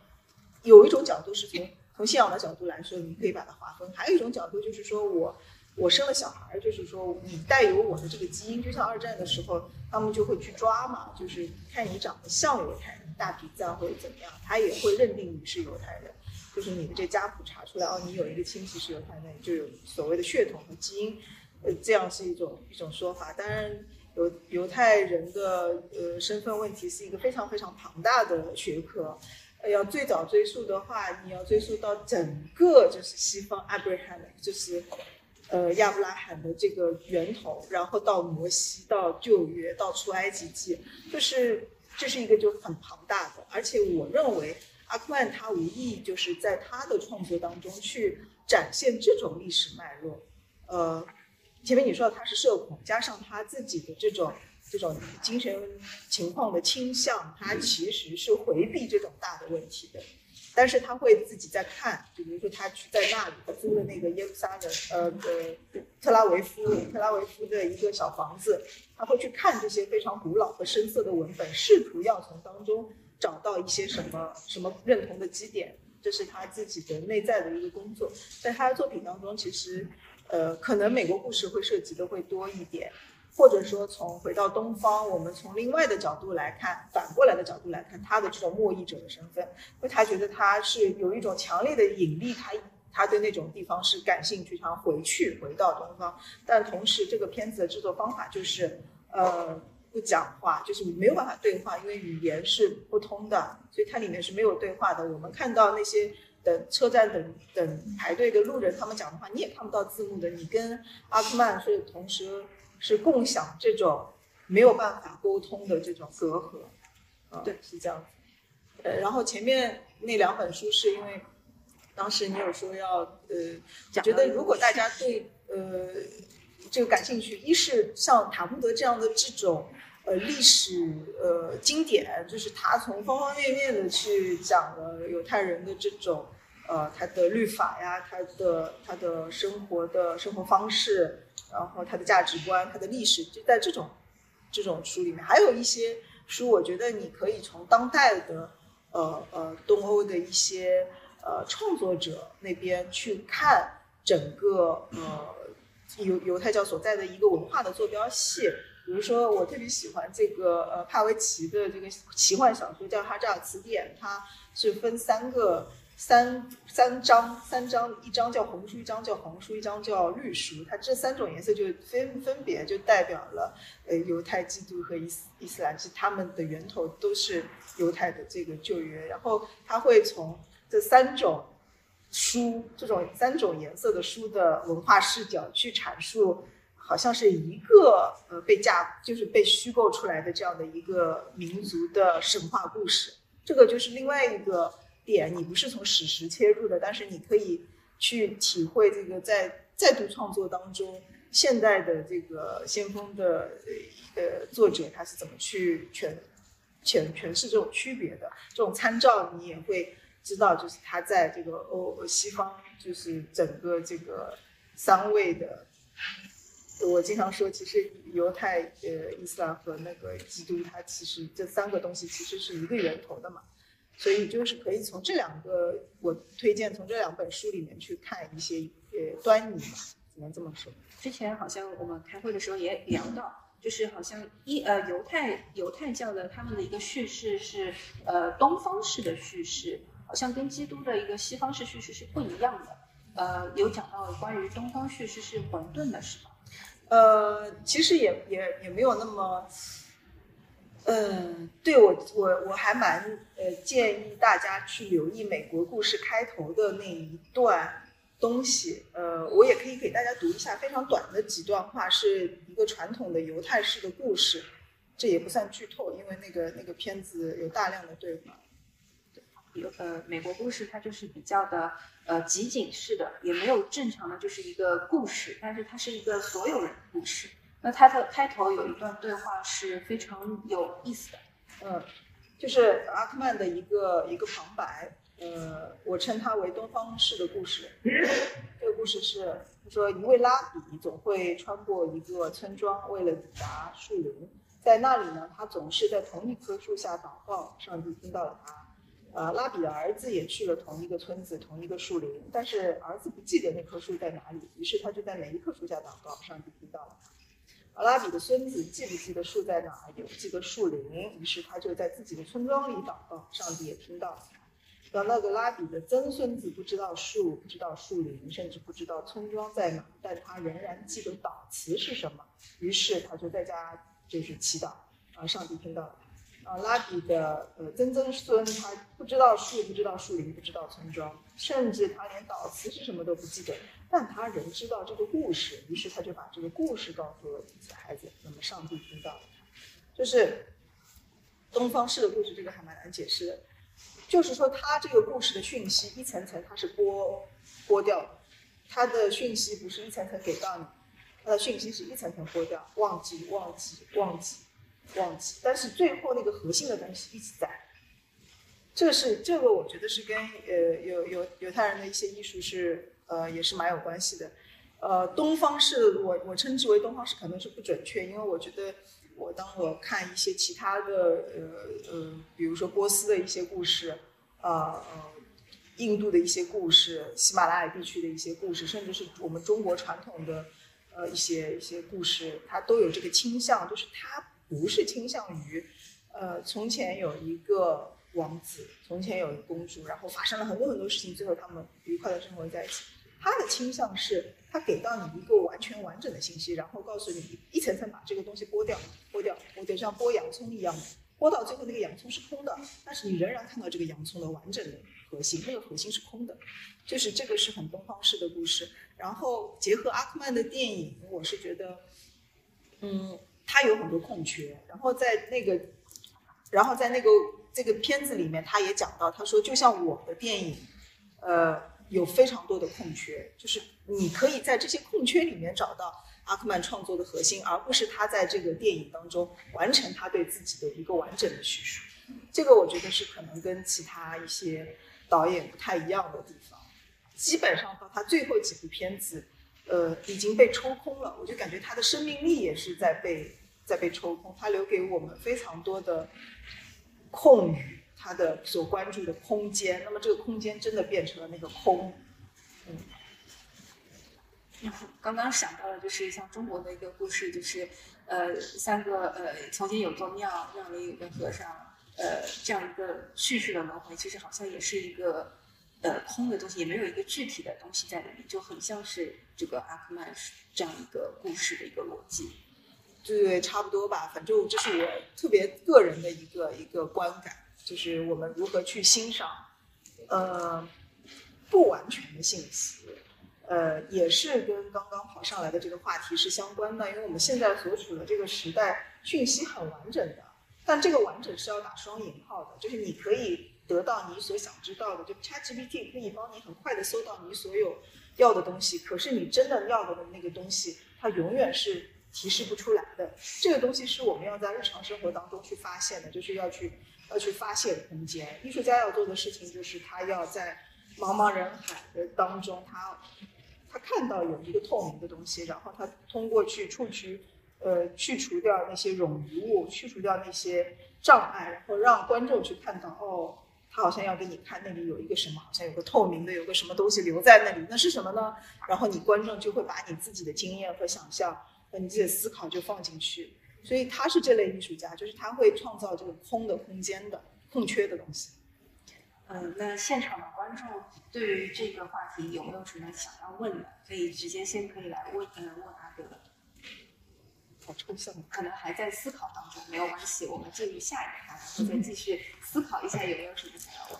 有一种角度是从从信仰的角度来说，你可以把它划分；还有一种角度就是说我我生了小孩，就是说你带有我的这个基因，就像二战的时候，他们就会去抓嘛，就是看你长得像犹太人，大鼻子啊或者怎么样，他也会认定你是犹太人，就是你的这家谱查出来哦，你有一个亲戚是犹太人，就有所谓的血统和基因，呃，这样是一种一种说法，当然。犹犹太人的呃身份问题是一个非常非常庞大的学科，要最早追溯的话，你要追溯到整个就是西方 Abraham，就是呃亚伯拉罕的这个源头，然后到摩西，到旧约，到出埃及记，就是这是一个就很庞大的，而且我认为阿克曼他无意就是在他的创作当中去展现这种历史脉络，呃。前面你说他是社恐，加上他自己的这种这种精神情况的倾向，他其实是回避这种大的问题的。但是他会自己在看，比如说他去在那里租的那个耶路撒冷，呃的特拉维夫特拉维夫的一个小房子，他会去看这些非常古老和深色的文本，试图要从当中找到一些什么什么认同的基点，这是他自己的内在的一个工作。在他的作品当中，其实。呃，可能美国故事会涉及的会多一点，或者说从回到东方，我们从另外的角度来看，反过来的角度来看他的这种贸易者的身份，因为他觉得他是有一种强烈的引力，他他对那种地方是感兴趣，想回去回到东方。但同时，这个片子的制作方法就是呃不讲话，就是没有办法对话，因为语言是不通的，所以它里面是没有对话的。我们看到那些。等车站等等排队的路人，他们讲的话你也看不到字幕的。你跟阿克曼是同时是共享这种没有办法沟通的这种隔阂，啊，对，是这样子。呃，然后前面那两本书是因为当时你有说要呃，觉得如果大家对呃这个感兴趣，一是像塔木德这样的这种呃历史呃经典，就是他从方方面面的去讲了犹太人的这种。呃，他的律法呀，他的他的生活的生活方式，然后他的价值观，他的历史，就在这种这种书里面，还有一些书，我觉得你可以从当代的呃呃东欧的一些呃创作者那边去看整个呃犹犹太教所在的一个文化的坐标系。比如说，我特别喜欢这个呃帕维奇的这个奇幻小说，叫《哈扎尔词典》，它是分三个。三三章，三章，一张叫红书，一张叫黄书，一张叫绿书。它这三种颜色就分分别就代表了，呃，犹太、基督和伊斯伊斯兰，是他们的源头都是犹太的这个旧约。然后他会从这三种书，这种三种颜色的书的文化视角去阐述，好像是一个呃被架，就是被虚构出来的这样的一个民族的神话故事。这个就是另外一个。点，你不是从史实切入的，但是你可以去体会这个在再度创作当中，现代的这个先锋的呃作者他是怎么去诠诠诠释这种区别的，这种参照你也会知道，就是他在这个欧西方就是整个这个三位的，我经常说，其实犹太呃伊斯兰和那个基督，它其实这三个东西其实是一个源头的嘛。所以就是可以从这两个，我推荐从这两本书里面去看一些呃端倪吧，只能这么说。之前好像我们开会的时候也聊到，就是好像一呃犹太犹太教的他们的一个叙事是呃东方式的叙事，好像跟基督的一个西方式叙事是不一样的。呃，有讲到关于东方叙事是混沌的，是吗？呃，其实也也也没有那么。嗯，对我我我还蛮呃建议大家去留意美国故事开头的那一段东西，呃，我也可以给大家读一下非常短的几段话，是一个传统的犹太式的故事，这也不算剧透，因为那个那个片子有大量的对话。有呃，美国故事它就是比较的呃集锦式的，也没有正常的就是一个故事，但是它是一个所有人的故事。那它的开头有一段对话是非常有意思的。嗯，就是阿克曼的一个一个旁白，呃，我称它为东方式的故事。*laughs* 这个故事是他说，一位拉比总会穿过一个村庄，为了抵达树林，在那里呢，他总是在同一棵树下祷告，上帝听到了他。呃，拉比的儿子也去了同一个村子、同一个树林，但是儿子不记得那棵树在哪里，于是他就在每一棵树下祷告，上帝听到了他。阿拉比的孙子记不记得树在哪儿，也不记得树林，于是他就在自己的村庄里祷告，上帝也听到了他。而那个拉比的曾孙子不知道树，不知道树林，甚至不知道村庄在哪，但他仍然记得祷词是什么，于是他就在家就是祈祷，啊，上帝听到了。啊，拉比的呃曾曾孙，他不知道树，不知道树林，不知道村庄，甚至他连祷词是什么都不记得，但他仍知道这个故事，于是他就把这个故事告诉了孩子。那么上帝知道了，就是东方式的故事，这个还蛮难解释的，就是说他这个故事的讯息一层层它是剥剥掉的，他的讯息不是一层层给到你，他的讯息是一层层剥掉，忘记忘记忘记。忘记，但是最后那个核心的东西一直在。这是这个，我觉得是跟呃犹犹犹太人的一些艺术是呃也是蛮有关系的。呃，东方是我我称之为东方是可能是不准确，因为我觉得我当我看一些其他的呃呃，比如说波斯的一些故事，啊呃印度的一些故事，喜马拉雅地区的一些故事，甚至是我们中国传统的呃一些一些故事，它都有这个倾向，就是它。不是倾向于，呃，从前有一个王子，从前有一个公主，然后发生了很多很多事情，最后他们愉快的生活在一起。他的倾向是，他给到你一个完全完整的信息，然后告诉你一层层把这个东西剥掉，剥掉，我得，像剥洋葱一样，剥到最后那个洋葱是空的，但是你仍然看到这个洋葱的完整的核心，那个核心是空的，就是这个是很东方式的故事。然后结合阿克曼的电影，我是觉得，嗯。他有很多空缺，然后在那个，然后在那个这个片子里面，他也讲到，他说就像我的电影，呃，有非常多的空缺，就是你可以在这些空缺里面找到阿克曼创作的核心，而不是他在这个电影当中完成他对自己的一个完整的叙述。这个我觉得是可能跟其他一些导演不太一样的地方。基本上到他最后几部片子。呃，已经被抽空了，我就感觉他的生命力也是在被在被抽空，他留给我们非常多的空余，他的所关注的空间，那么这个空间真的变成了那个空，嗯。刚刚想到的就是像中国的一个故事，就是呃三个呃从前有座庙，庙里有个和尚，呃这样一个叙事的轮回，其实好像也是一个。呃，空的东西也没有一个具体的东西在里面，就很像是这个阿克曼这样一个故事的一个逻辑。对，差不多吧。反正这是我特别个人的一个一个观感，就是我们如何去欣赏，呃，不完全的信息，呃，也是跟刚刚跑上来的这个话题是相关的。因为我们现在所处的这个时代，讯息很完整的，但这个完整是要打双引号的，就是你可以。得到你所想知道的，就 ChatGPT 可以帮你很快的搜到你所有要的东西。可是你真的要的的那个东西，它永远是提示不出来的。这个东西是我们要在日常生活当中去发现的，就是要去要去发泄的空间。艺术家要做的事情就是他要在茫茫人海的当中，他他看到有一个透明的东西，然后他通过去触取，呃，去除掉那些冗余物，去除掉那些障碍，然后让观众去看到哦。他好像要给你看那里有一个什么，好像有个透明的，有个什么东西留在那里，那是什么呢？然后你观众就会把你自己的经验和想象和你自己的思考就放进去。所以他是这类艺术家，就是他会创造这个空的空间的空缺的东西。嗯，那现场的观众对于这个话题有没有什么想要问的？可以直接先可以来问，嗯，问阿德。好抽象，可能还在思考当中，没有关系，我们进入下一个然后再继续思考一下有没有什么想要问。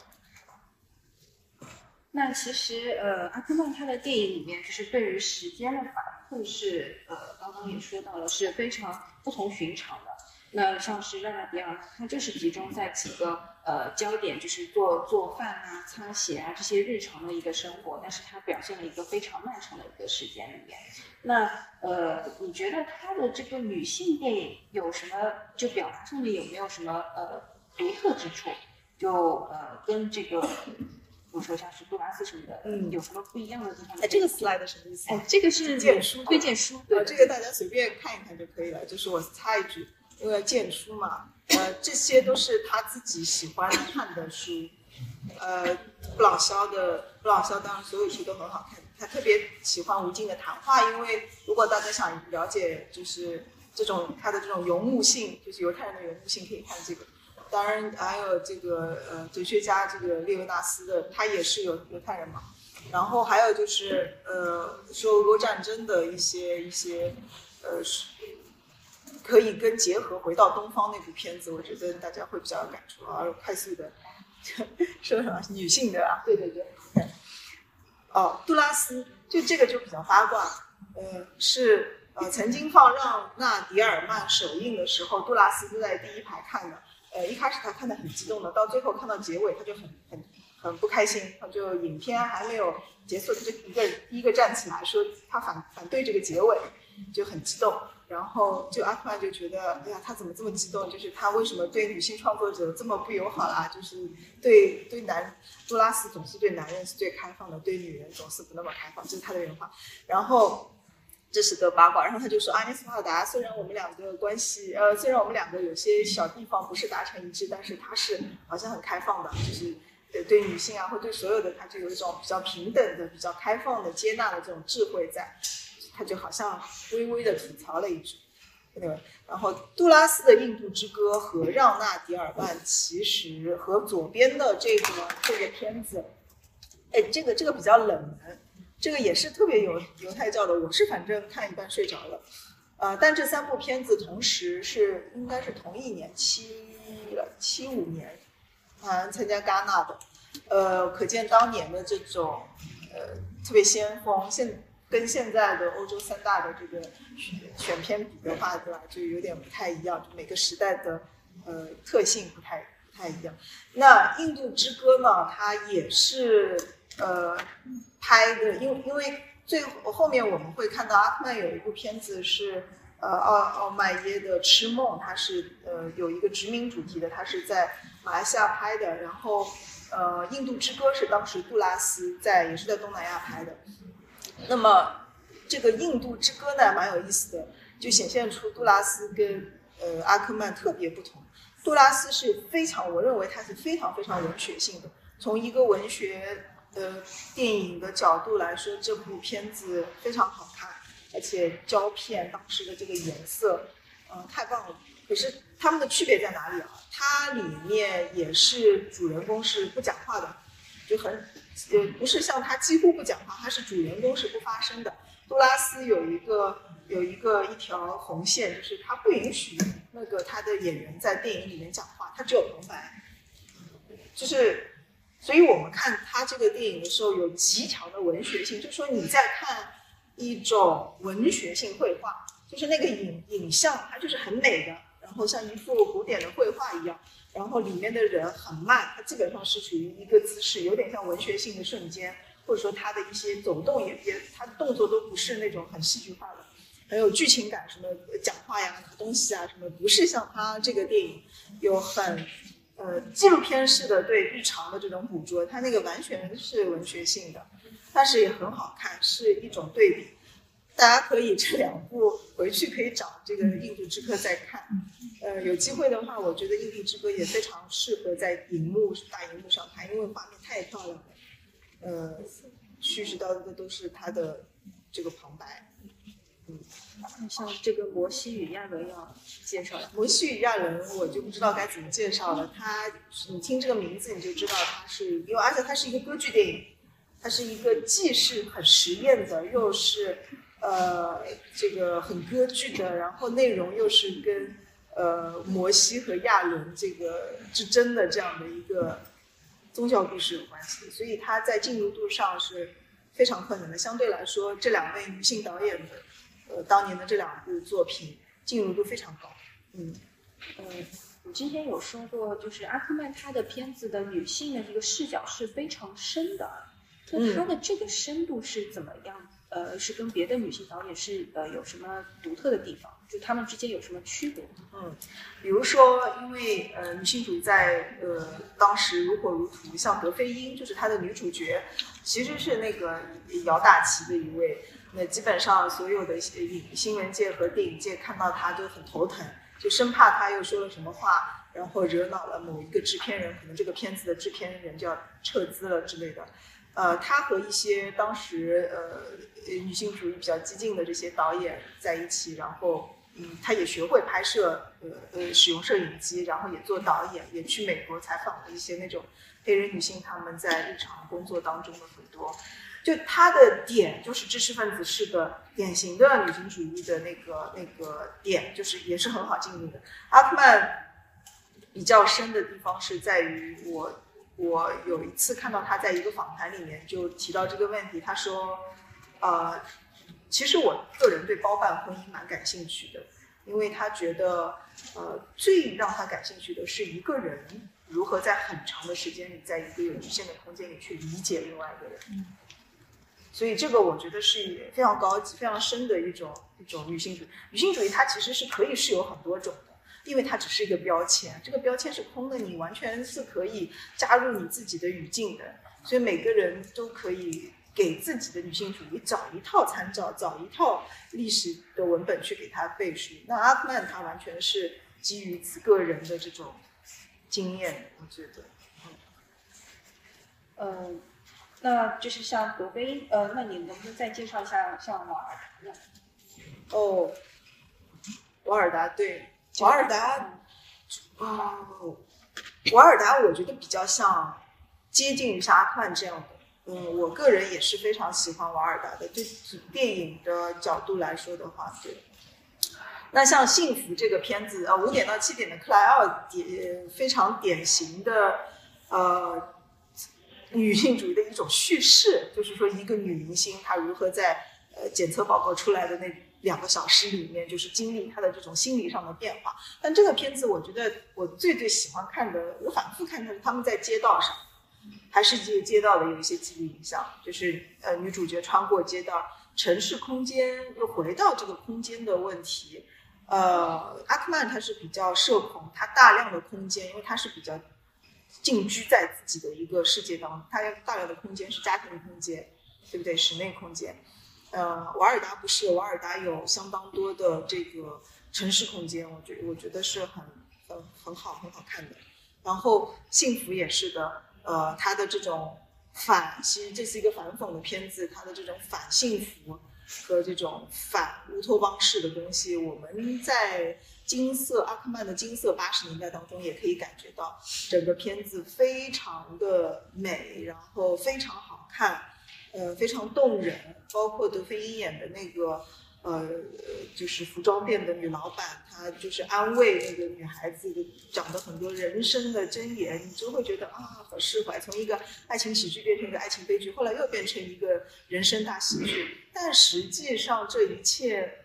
那其实呃，阿克曼他的电影里面，就是对于时间的反馈是呃，刚刚也说到了，是非常不同寻常的。那像是让娜迪尔，它就是集中在几个呃焦点，就是做做饭啊、擦鞋啊这些日常的一个生活，但是它表现了一个非常漫长的一个时间里面。那呃，你觉得它的这个女性电影有什么就表达上面有没有什么呃独特之处？就呃跟这个，比如说像是杜拉斯什么的，嗯有什么不一样的地方？哎，这个 slide 什么意思？哎，这个是推荐书推荐书，这个大家随便看一看就可以了。就是我插一句，因为荐书嘛，呃，这些都是他自己喜欢看的书。呃，布朗肖的布朗肖当然所有书都很好看，他特别喜欢吴京的谈话，因为如果大家想了解就是这种他的这种游牧性，就是犹太人的游牧性，可以看这个。当然还有这个呃哲学家这个列维纳斯的，他也是犹犹太人嘛。然后还有就是呃说俄国战争的一些一些呃是可以跟结合回到东方那部片子，我觉得大家会比较有感触啊，快速的说什么女性的啊，对对对，哦，杜拉斯就这个就比较八卦，呃是呃曾经放让纳迪尔曼首映的时候，杜拉斯就在第一排看的，呃一开始他看的很激动的，到最后看到结尾他就很很很不开心，他就影片还没有结束，他就一个第一个站起来说他反反对这个结尾，就很激动。然后就阿克曼就觉得，哎呀，他怎么这么激动？就是他为什么对女性创作者这么不友好啦？就是对对男杜拉斯总是对男人是最开放的，对女人总是不那么开放，这是他的原话。然后这是个八卦，然后他就说，阿尼斯帕达虽然我们两个关系，呃，虽然我们两个有些小地方不是达成一致，但是他是好像很开放的，就是对对女性啊，或对所有的，他就有一种比较平等的、比较开放的、接纳的这种智慧在。他就好像微微的吐槽了一句，对？然后杜拉斯的《印度之歌》和让纳迪尔曼其实和左边的这个这个片子，哎，这个这个比较冷门，这个也是特别有犹太教的。我是反正看一半睡着了，呃，但这三部片子同时是应该是同一年七七五年，好啊，参加戛纳的，呃，可见当年的这种呃特别先锋现。跟现在的欧洲三大的这个选选片比的话，对吧？就有点不太一样，就每个时代的呃特性不太不太一样。那《印度之歌》呢，它也是呃拍的，因为因为最后面我们会看到阿克曼有一部片子是呃奥奥麦耶的《痴梦》，它是呃有一个殖民主题的，它是在马来西亚拍的。然后呃，《印度之歌》是当时杜拉斯在也是在东南亚拍的。那么，这个《印度之歌》呢，蛮有意思的，就显现出杜拉斯跟呃阿克曼特别不同。杜拉斯是非常，我认为他是非常非常文学性的。从一个文学的电影的角度来说，这部片子非常好看，而且胶片当时的这个颜色，嗯，太棒了。可是他们的区别在哪里啊？它里面也是主人公是不讲话的，就很。呃，不是像他几乎不讲话，他是主人公是不发声的。杜拉斯有一个有一个一条红线，就是他不允许那个他的演员在电影里面讲话，他只有旁白。就是，所以我们看他这个电影的时候有极强的文学性，就是说你在看一种文学性绘画，就是那个影影像它就是很美的，然后像一幅古典的绘画一样。然后里面的人很慢，他基本上是处于一个姿势，有点像文学性的瞬间，或者说他的一些走动也也，他的动作都不是那种很戏剧化的，很有剧情感，什么讲话呀、东西啊什么，不是像他这个电影有很呃纪录片式的对日常的这种捕捉，它那个完全是文学性的，但是也很好看，是一种对比。大家可以这两部回去可以找这个《印度之歌》再看，呃，有机会的话，我觉得《印度之歌》也非常适合在荧幕大荧幕上看，因为画面太漂亮了，呃，絮絮叨叨的都是他的这个旁白。嗯，像这个摩西与亚伦要介绍，摩西与亚伦我就不知道该怎么介绍了，他你听这个名字你就知道他是，因为而且它是一个歌剧电影，它是一个既是很实验的，又是。呃，这个很歌剧的，然后内容又是跟呃摩西和亚伦这个之争的这样的一个宗教故事有关系，所以它在进入度上是非常困难的。相对来说，这两位女性导演的呃当年的这两部作品进入度非常高。嗯，嗯，你之前有说过，就是阿克曼他的片子的女性的这个视角是非常深的，那他的这个深度是怎么样？呃，是跟别的女性导演是呃有什么独特的地方？就他们之间有什么区别？嗯，比如说，因为呃女性主义在呃当时如火如荼，像德菲英就是她的女主角，其实是那个姚大旗的一位。那基本上所有的影新闻界和电影界看到她都很头疼，就生怕她又说了什么话，然后惹恼了某一个制片人，可能这个片子的制片人就要撤资了之类的。呃，她和一些当时呃女性主义比较激进的这些导演在一起，然后嗯，她也学会拍摄，呃呃，使用摄影机，然后也做导演，也去美国采访了一些那种黑人女性，她们在日常工作当中的很多。就他的点就是知识分子式的典型的女性主义的那个那个点，就是也是很好进入的。阿克曼比较深的地方是在于我我有一次看到他在一个访谈里面就提到这个问题，他说，呃，其实我个人对包办婚姻蛮感兴趣的，因为他觉得呃最让他感兴趣的是一个人如何在很长的时间里，在一个有限的空间里去理解另外一个人。所以这个我觉得是非常高级、非常深的一种一种女性主义。女性主义它其实是可以是有很多种的，因为它只是一个标签，这个标签是空的，你完全是可以加入你自己的语境的。所以每个人都可以给自己的女性主义找一套参照，找一套历史的文本去给他背书。那阿克曼他完全是基于自个人的这种经验，我觉得，嗯。那就是像德菲，呃，那你能不能再介绍一下像瓦尔达？哦，瓦尔达对，瓦尔达，哦，瓦尔达我觉得比较像接近于像阿克曼这样的，嗯，我个人也是非常喜欢瓦尔达的。就从电影的角度来说的话，对。那像《幸福》这个片子，呃，五点到七点的克莱奥典非常典型的，呃。女性主义的一种叙事，就是说一个女明星她如何在呃检测报告出来的那两个小时里面，就是经历她的这种心理上的变化。但这个片子，我觉得我最最喜欢看的，我反复看的是他们在街道上，还是这个街道的有一些记忆影像，就是呃女主角穿过街道，城市空间又回到这个空间的问题。呃，阿克曼他是比较社恐，他大量的空间，因为他是比较。静居在自己的一个世界当中，他大量的空间是家庭空间，对不对？室内空间。呃，瓦尔达不是，瓦尔达有相当多的这个城市空间，我觉我觉得是很很很好很好看的。然后幸福也是的，呃，他的这种反，其实这是一个反讽的片子，他的这种反幸福和这种反乌托邦式的东西，我们在。金色阿克曼的金色八十年代当中，也可以感觉到整个片子非常的美，然后非常好看，呃，非常动人。包括德菲英演的那个，呃，就是服装店的女老板，她就是安慰那个女孩子的，讲的很多人生的箴言，你就会觉得啊，好释怀。从一个爱情喜剧变成一个爱情悲剧，后来又变成一个人生大喜剧。但实际上这一切，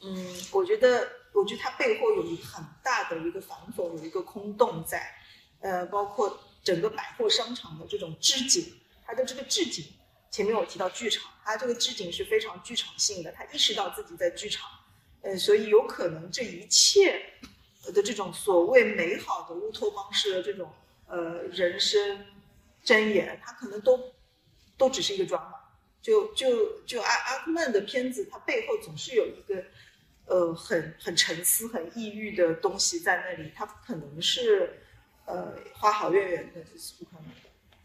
嗯，我觉得。我觉得它背后有一个很大的一个反讽，有一个空洞在，呃，包括整个百货商场的这种置景，它的这个置景，前面我提到剧场，它这个置景是非常剧场性的，他意识到自己在剧场，呃，所以有可能这一切的这种所谓美好的乌托邦式的这种呃人生箴言，它可能都都只是一个装嘛，就就就阿阿克曼的片子，它背后总是有一个。呃，很很沉思、很抑郁的东西在那里，他不可能是，呃，花好月圆的，这是不可能的。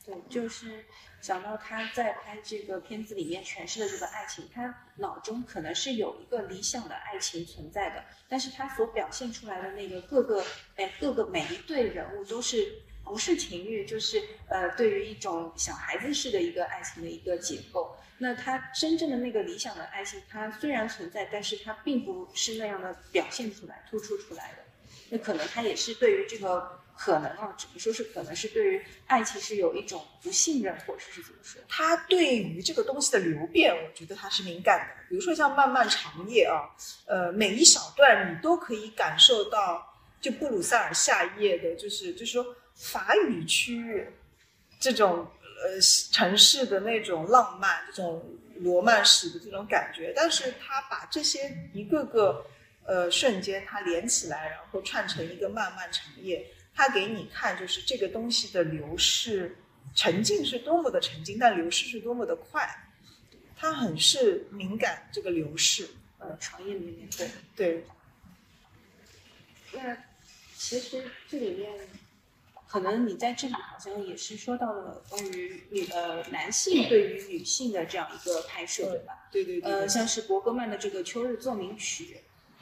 对，就是想到他在拍这个片子里面诠释的这个爱情，他脑中可能是有一个理想的爱情存在的，但是他所表现出来的那个各个，哎，各个每一对人物都是不是情欲，就是呃，对于一种小孩子式的一个爱情的一个结构。那他真正的那个理想的爱情，它虽然存在，但是它并不是那样的表现出来、突出出来的。那可能他也是对于这个可能啊，只能说是可能是对于爱情是有一种不信任，或者是怎么说？他对于这个东西的流变，我觉得他是敏感的。比如说像漫漫长夜啊，呃，每一小段你都可以感受到，就布鲁塞尔夏夜的，就是就是说法语区域这种呃城市的那种浪漫，这种罗曼史的这种感觉，但是他把这些一个个呃瞬间它连起来，然后串成一个漫漫长夜，他给你看就是这个东西的流逝沉浸是多么的沉浸，但流逝是多么的快，他很是敏感这个流逝，呃，长夜绵绵，对。对，那其实这里面，可能你在这里好像也是说到了关于女呃男性对于女性的这样一个拍摄，对吧？对对对，呃，像是伯格曼的这个《秋日奏鸣曲》，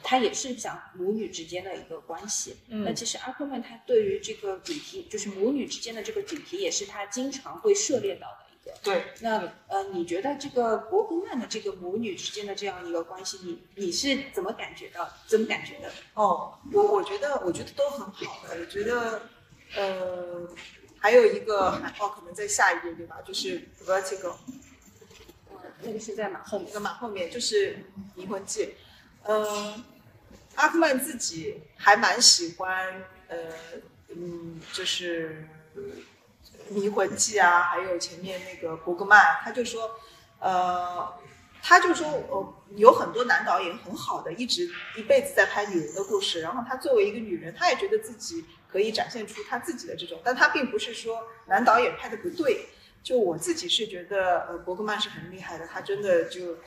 它也是讲母女之间的一个关系。嗯那其实阿克曼他对于这个主题，就是母女之间的这个主题，也是他经常会涉猎到的一个。对，那呃，你觉得这个伯格曼的这个母女之间的这样一个关系，你你是怎么感觉到？怎么感觉的？哦，我我觉得我觉得都很好的，我觉得呃还有一个海报可能在下一页对吧？就是 Vertigo。那个是在马后面那。个马后面就是《迷魂记》，嗯，阿克曼自己还蛮喜欢，呃，嗯，就是《迷魂记》啊，还有前面那个伯格曼，他就说，呃，他就说，呃，有很多男导演很好的，一直一辈子在拍女人的故事，然后他作为一个女人，他也觉得自己可以展现出他自己的这种，但他并不是说男导演拍的不对，就我自己是觉得，呃，伯格曼是很厉害的，他真的就，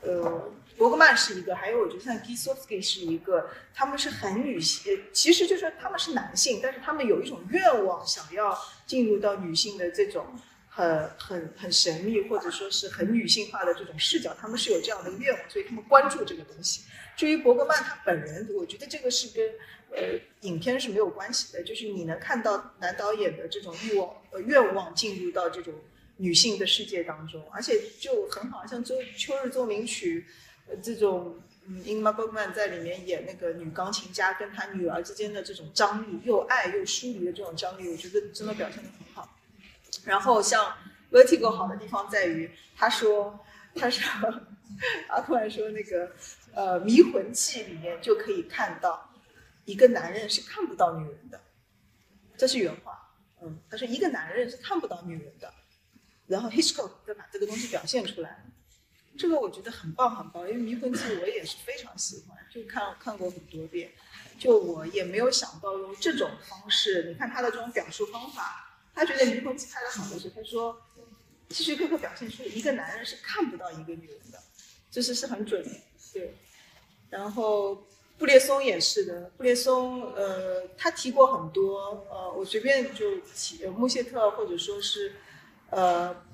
呃，伯格曼是一个，还有我觉得像 Gisovsky 是一个，他们是很女性，其实就是他们是男性，但是他们有一种愿望，想要进入到女性的这种很很很神秘或者说是很女性化的这种视角，他们是有这样的愿望，所以他们关注这个东西。至于伯格曼他本人，我觉得这个是跟呃影片是没有关系的，就是你能看到男导演的这种欲望呃愿望进入到这种女性的世界当中，而且就很好，像周《秋日奏鸣曲》呃这种。嗯，Ingmar Bergman 在里面演那个女钢琴家跟她女儿之间的这种张力，又爱又疏离的这种张力，我觉得真的表现的很好。然后像 Vertigo 好的地方在于，他说，他说，*laughs* 阿突然说那个呃《迷魂记》里面就可以看到，一个男人是看不到女人的，这是原话。嗯，他说一个男人是看不到女人的，然后 Hitchcock 再把这个东西表现出来，这个我觉得很棒很棒，因为《迷魂记》我也是非常喜欢，就看看过很多遍，就我也没有想到用这种方式，你看他的这种表述方法，他觉得《迷魂记》拍的好的是，他说希区柯克表现出一个男人是看不到一个女人的，这是是很准的，对。然后布列松也是的，布列松呃，他提过很多呃，我随便就提穆谢特或者说是呃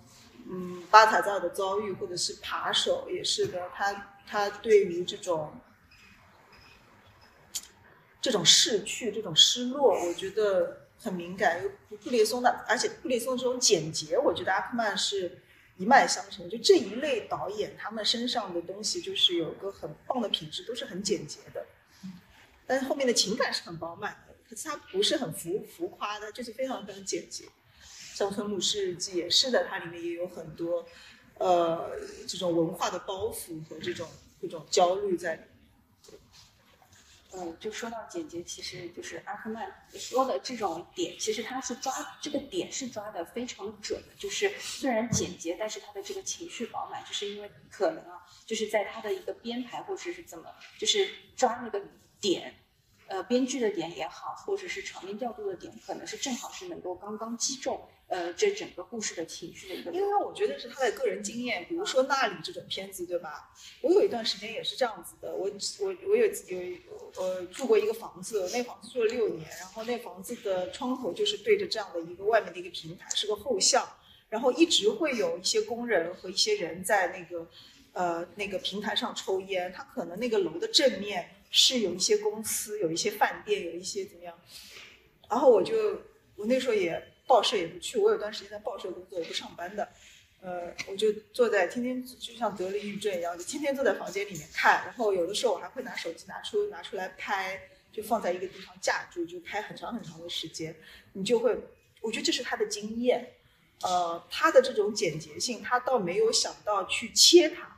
嗯巴塔扎尔的遭遇，或者是扒手也是的，他他对于这种这种逝去、这种失落，我觉得很敏感。布列松的，而且布列松这种简洁，我觉得阿克曼是一脉相承。就这一类导演，他们身上的东西就是有个很棒的品质，都是很简洁的。但是后面的情感是很饱满的，可是它不是很浮浮夸的，就是非常非常简洁。像村牧师日记也是的，它里面也有很多呃这种文化的包袱和这种这种焦虑在里面。嗯，就说到简洁，其实就是阿克曼说的这种点，其实他是抓这个点是抓的非常准的。就是虽然简洁，但是他的这个情绪饱满，就是因为可能啊，就是在他的一个编排或者是怎么，就是抓那个点，呃，编剧的点也好，或者是场面调度的点，可能是正好是能够刚刚击中呃这整个故事的情绪的一个因为我觉得是他的个人经验，比如说《那里》这种片子，对吧？我有一段时间也是这样子的，我我我有有呃住过一个房子，那房子住了六年，然后那房子的窗口就是对着这样的一个外面的一个平台，是个后巷，然后一直会有一些工人和一些人在那个呃那个平台上抽烟，他可能那个楼的正面是有一些公司，有一些饭店，有一些怎么样，然后我就我那时候也报社也不去，我有段时间在报社工作，我不上班的，呃，我就坐在天天就像得了抑郁症一样，就天天坐在房间里面看，然后有的时候我还会拿手机拿出拿出来拍，就放在一个地方架住，就拍很长很长的时间，你就会，我觉得这是他的经验，呃，他的这种简洁性，他倒没有想到去切它，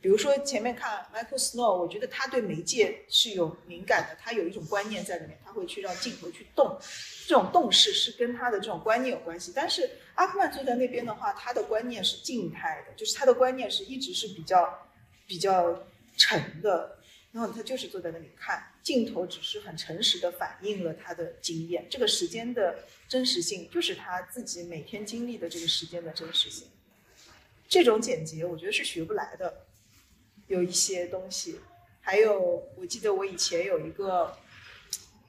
比如说前面看 Michael Snow，我觉得他对媒介是有敏感的，他有一种观念在里面，他会去让镜头去动，这种动势是跟他的这种观念有关系。但是阿克曼坐在那边的话，他的观念是静态的，就是他的观念是一直是比较比较沉的，然后他就是坐在那里看，镜头只是很诚实的反映了他的经验，这个时间的真实性就是他自己每天经历的这个时间的真实性。这种简洁，我觉得是学不来的。有一些东西，还有我记得我以前有一个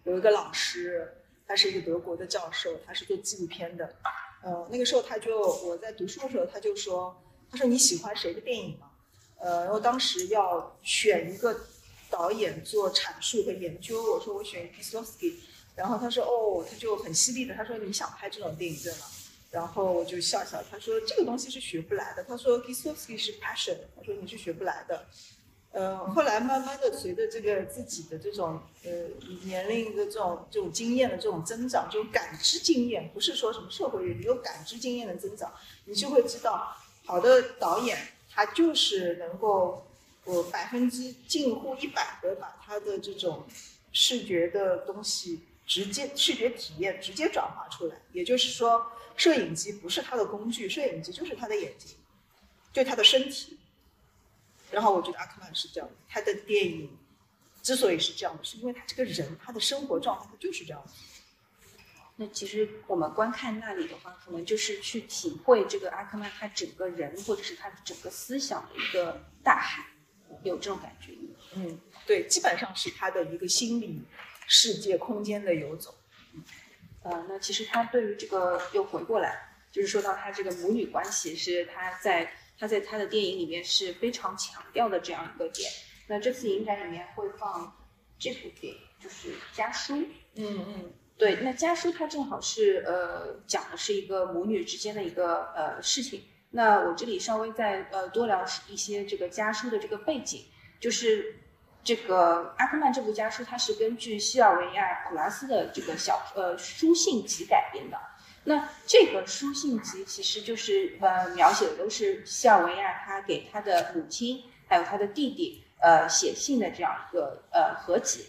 有一个老师，他是一个德国的教授，他是做纪录片的。呃，那个时候他就我在读书的时候，他就说，他说你喜欢谁的电影吗？呃，然后当时要选一个导演做阐述和研究，我说我选 Kieslowski，然后他说哦，他就很犀利的，他说你想拍这种电影对吗？然后我就笑笑，他说这个东西是学不来的。他说 Kieslowski 是 passion，他说你是学不来的。呃，后来慢慢的随着这个自己的这种呃年龄的这种这种经验的这种增长，就感知经验，不是说什么社会阅历，有感知经验的增长，你就会知道，好的导演他就是能够我百分之近乎一百的把他的这种视觉的东西直接视觉体验直接转化出来，也就是说。摄影机不是他的工具，摄影机就是他的眼睛，就他的身体。然后我觉得阿克曼是这样的，他的电影之所以是这样的，是因为他这个人他的生活状态他就是这样的。那其实我们观看那里的话，可能就是去体会这个阿克曼他整个人或者是他的整个思想的一个大海，有这种感觉。嗯，对，基本上是他的一个心理世界空间的游走。呃，那其实他对于这个又回过来，就是说到他这个母女关系是他在他在他的电影里面是非常强调的这样一个点。那这次影展里面会放这部电影，就是《家书》。嗯嗯，对，那《家书》它正好是呃讲的是一个母女之间的一个呃事情。那我这里稍微再呃多聊一些这个《家书》的这个背景，就是。这个阿克曼这部家书，它是根据西尔维亚·普拉斯的这个小呃书信集改编的。那这个书信集其实就是呃描写的都是西尔维亚他给他的母亲还有他的弟弟呃写信的这样一个呃合集。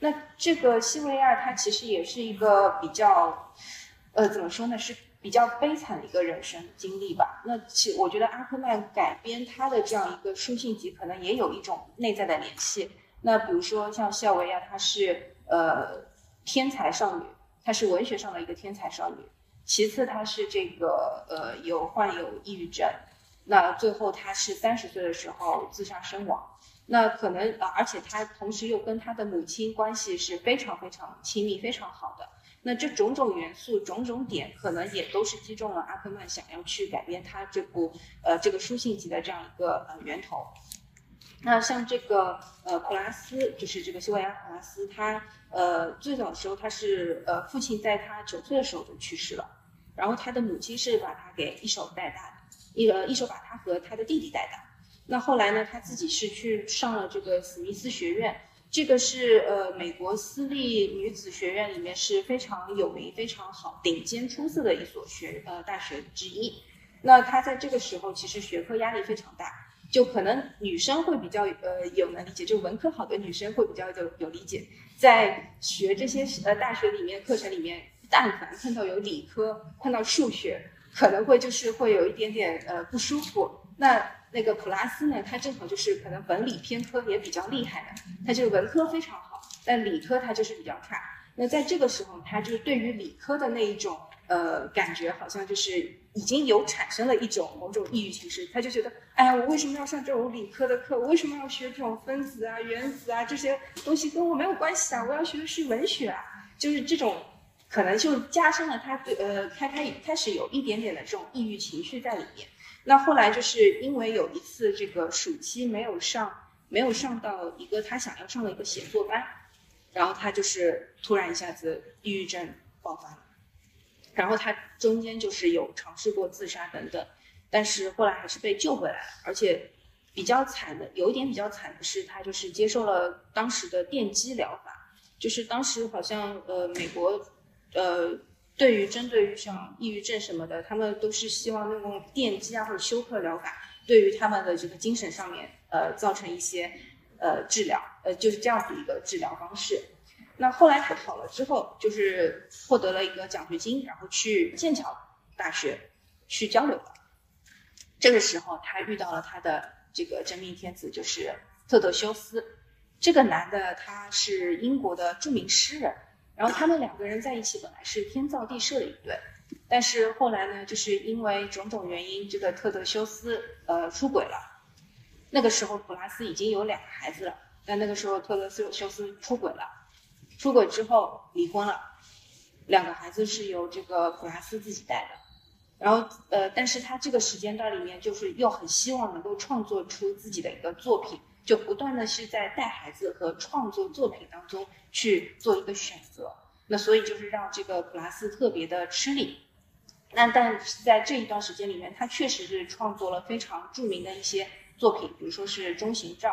那这个西维亚他其实也是一个比较呃怎么说呢是比较悲惨的一个人生经历吧。那其我觉得阿克曼改编他的这样一个书信集，可能也有一种内在的联系。那比如说像西尔维亚，她是呃天才少女，她是文学上的一个天才少女。其次，她是这个呃有患有抑郁症。那最后，她是三十岁的时候自杀身亡。那可能呃，而且她同时又跟她的母亲关系是非常非常亲密、非常好的。那这种种元素、种种点，可能也都是击中了阿克曼想要去改变他这部呃这个书信集的这样一个呃源头。那像这个呃普拉斯，就是这个西班牙普拉斯，他呃最早的时候他是呃父亲在他九岁的时候就去世了，然后他的母亲是把他给一手带大的，一个一手把他和他的弟弟带大。那后来呢，他自己是去上了这个史密斯学院，这个是呃美国私立女子学院里面是非常有名、非常好、顶尖出色的一所学呃大学之一。那他在这个时候其实学科压力非常大。就可能女生会比较呃有能理解，就文科好的女生会比较有有理解，在学这些呃大学里面课程里面，但凡碰到有理科，碰到数学，可能会就是会有一点点呃不舒服。那那个普拉斯呢，他正好就是可能文理偏科也比较厉害的，他就是文科非常好，但理科他就是比较差。那在这个时候，他就是对于理科的那一种呃感觉，好像就是已经有产生了一种某种抑郁情绪，他就觉得。哎呀，我为什么要上这种理科的课？我为什么要学这种分子啊、原子啊这些东西跟我没有关系啊？我要学的是文学啊！就是这种，可能就加深了他对呃，开开开始有一点点的这种抑郁情绪在里面。那后来就是因为有一次这个暑期没有上，没有上到一个他想要上的一个写作班，然后他就是突然一下子抑郁症爆发了，然后他中间就是有尝试过自杀等等。但是后来还是被救回来了，而且比较惨的，有一点比较惨的是，他就是接受了当时的电击疗法，就是当时好像呃美国，呃对于针对于像抑郁症什么的，他们都是希望那种电击啊或者休克疗法，对于他们的这个精神上面呃造成一些呃治疗，呃就是这样子一个治疗方式。那后来他好了之后，就是获得了一个奖学金，然后去剑桥大学去交流了。这个时候，他遇到了他的这个真命天子，就是特德修斯。这个男的他是英国的著名诗人，然后他们两个人在一起本来是天造地设的一对，但是后来呢，就是因为种种原因，这个特德修斯呃出轨了。那个时候普拉斯已经有两个孩子了，但那个时候特德修修斯出轨了，出轨之后离婚了，两个孩子是由这个普拉斯自己带的。然后呃，但是他这个时间段里面，就是又很希望能够创作出自己的一个作品。就不断的是在带孩子和创作作品当中去做一个选择，那所以就是让这个普拉斯特别的吃力。那但是在这一段时间里面，他确实是创作了非常著名的一些作品，比如说是《中行照》，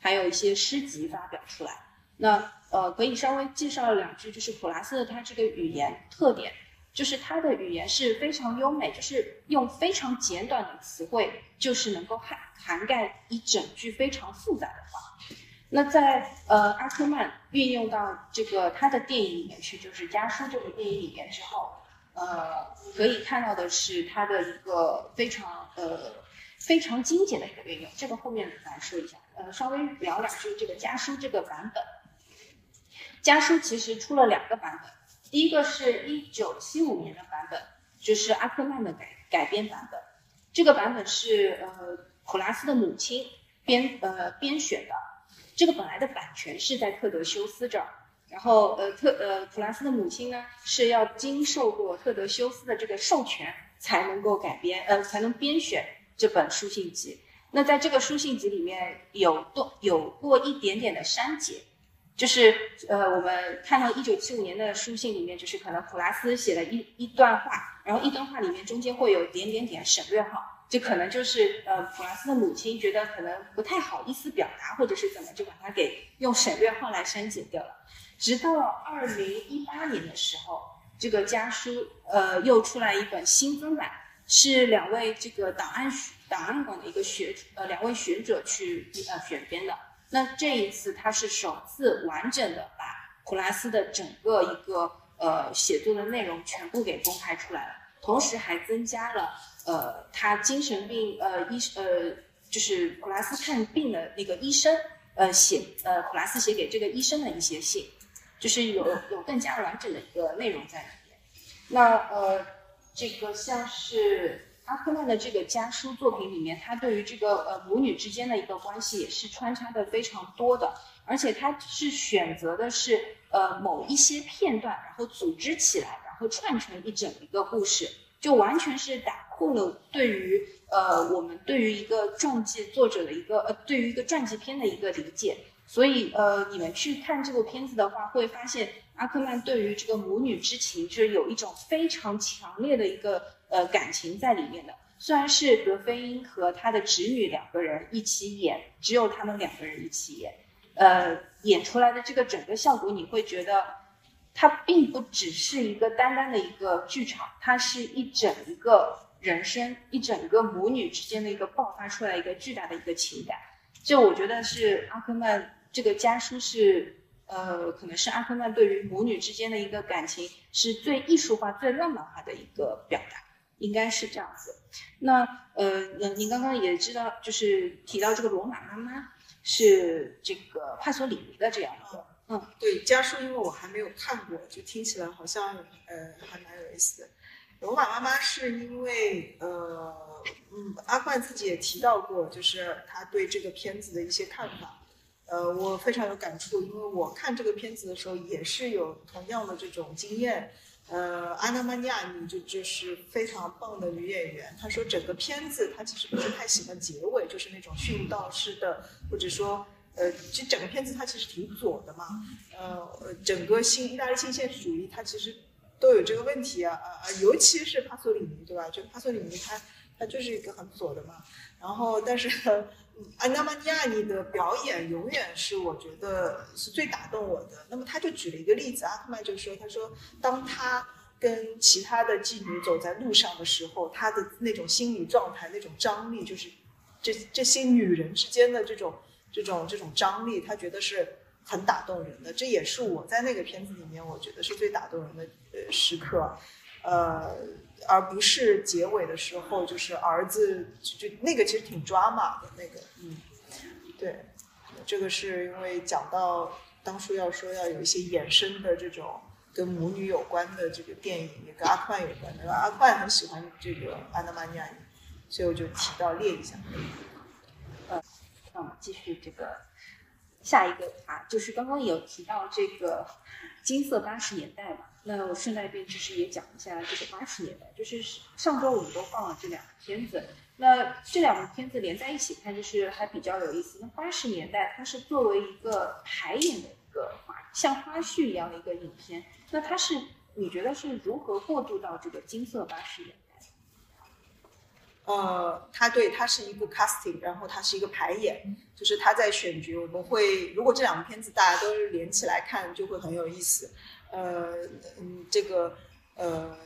还有一些诗集发表出来。那呃，可以稍微介绍两句，就是普拉斯的他这个语言特点。就是他的语言是非常优美，就是用非常简短的词汇，就是能够涵涵盖一整句非常复杂的话。那在呃阿克曼运用到这个他的电影里面去，就是《家书》这部电影里面之后，呃，可以看到的是他的一个非常呃非常精简的一个运用。这个后面来说一下，呃，稍微聊两句这个《家书》这个版本。《家书》其实出了两个版本。第一个是一九七五年的版本，就是阿克曼的改改编版本。这个版本是呃普拉斯的母亲编呃编选的。这个本来的版权是在特德修斯这儿，然后呃特呃普拉斯的母亲呢是要经受过特德修斯的这个授权才能够改编呃才能编选这本书信集。那在这个书信集里面有多有过一点点的删减。就是呃，我们看到一九七五年的书信里面，就是可能普拉斯写了一一段话，然后一段话里面中间会有点点点省略号，就可能就是呃普拉斯的母亲觉得可能不太好意思表达，或者是怎么，就把它给用省略号来删减掉了。直到二零一八年的时候，这个家书呃又出来一本新增版，是两位这个档案档案馆的一个学呃两位学者去呃选编的。那这一次，他是首次完整的把普拉斯的整个一个呃写作的内容全部给公开出来了，同时还增加了呃他精神病呃医呃就是普拉斯看病的那个医生呃写呃普拉斯写给这个医生的一些信，就是有有更加完整的一个内容在里面。那呃这个像是。阿克曼的这个家书作品里面，他对于这个呃母女之间的一个关系也是穿插的非常多的，而且他是选择的是呃某一些片段，然后组织起来，然后串成一整一个故事，就完全是打破了对于呃我们对于一个传记作者的一个呃对于一个传记片的一个理解。所以呃你们去看这部片子的话，会发现阿克曼对于这个母女之情是有一种非常强烈的一个。呃，感情在里面的，虽然是德菲因和他的侄女两个人一起演，只有他们两个人一起演，呃，演出来的这个整个效果，你会觉得，它并不只是一个单单的一个剧场，它是一整一个人生，一整个母女之间的一个爆发出来一个巨大的一个情感。就我觉得是阿克曼这个家书是，呃，可能是阿克曼对于母女之间的一个感情是最艺术化、最浪漫化的一个表达。应该是这样子，那呃，那您刚刚也知道，就是提到这个罗马妈妈是这个帕索里尼的这样一个，嗯，对，家书，因为我还没有看过，就听起来好像呃还蛮有意思的。罗马妈妈是因为呃，嗯，阿冠自己也提到过，就是他对这个片子的一些看法，呃，我非常有感触，因为我看这个片子的时候也是有同样的这种经验。呃，安娜玛尼亚女就就是非常棒的女演员。她说整个片子她其实不是太喜欢结尾，就是那种殉道式的，或者说，呃，其实整个片子它其实挺左的嘛。呃，整个新意大利新现实主义它其实都有这个问题啊啊啊，尤其是帕索里尼，对吧？就帕索里尼他他就是一个很左的嘛。然后，但是。安娜玛尼亚尼的表演永远是我觉得是最打动我的。那么他就举了一个例子，阿克曼就说：“他说，当他跟其他的妓女走在路上的时候，他的那种心理状态、那种张力，就是这这些女人之间的这种这种这种张力，他觉得是很打动人的。这也是我在那个片子里面，我觉得是最打动人的呃时刻，呃，而不是结尾的时候，就是儿子就就那个其实挺抓马的那个，嗯，对，这个是因为讲到当初要说要有一些衍生的这种跟母女有关的这个电影，也跟阿宽有关的，阿宽很喜欢这个安娜玛尼亚，所以我就提到列一下。嗯那我们继续这个下一个啊，就是刚刚有提到这个金色八十年代嘛，那我顺带便其实也讲一下这个八十年代，就是上周我们都放了这两个片子，那这两个片子连在一起看，就是还比较有意思。那八十年代它是作为一个排演的一个花，像花絮一样的一个影片，那它是你觉得是如何过渡到这个金色八十年代？呃，它对，它是一个 casting，然后它是一个排演，就是它在选角。我们会，如果这两个片子大家都连起来看，就会很有意思。呃，嗯，这个呃，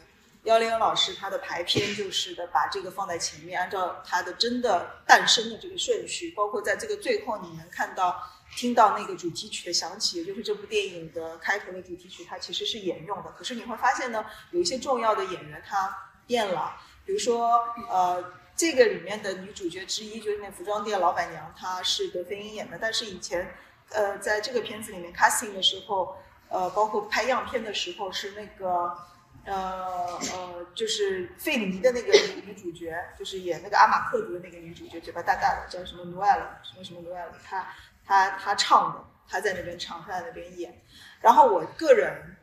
幺零幺老师他的排片就是的，把这个放在前面，按照它的真的诞生的这个顺序，包括在这个最后你能看到、听到那个主题曲的响起，也就是这部电影的开头的主题曲，它其实是沿用的。可是你会发现呢，有一些重要的演员他变了。比如说，呃，这个里面的女主角之一就是那服装店老板娘，她是德菲英演的。但是以前，呃，在这个片子里面 casting 的时候，呃，包括拍样片的时候，是那个，呃呃，就是费里尼的那个女主角，就是演那个阿马克族的那个女主角，嘴巴大大的，叫什么努埃尔，什么什么努埃尔，她她她唱的，她在那边唱，她在那边演。然后我个人，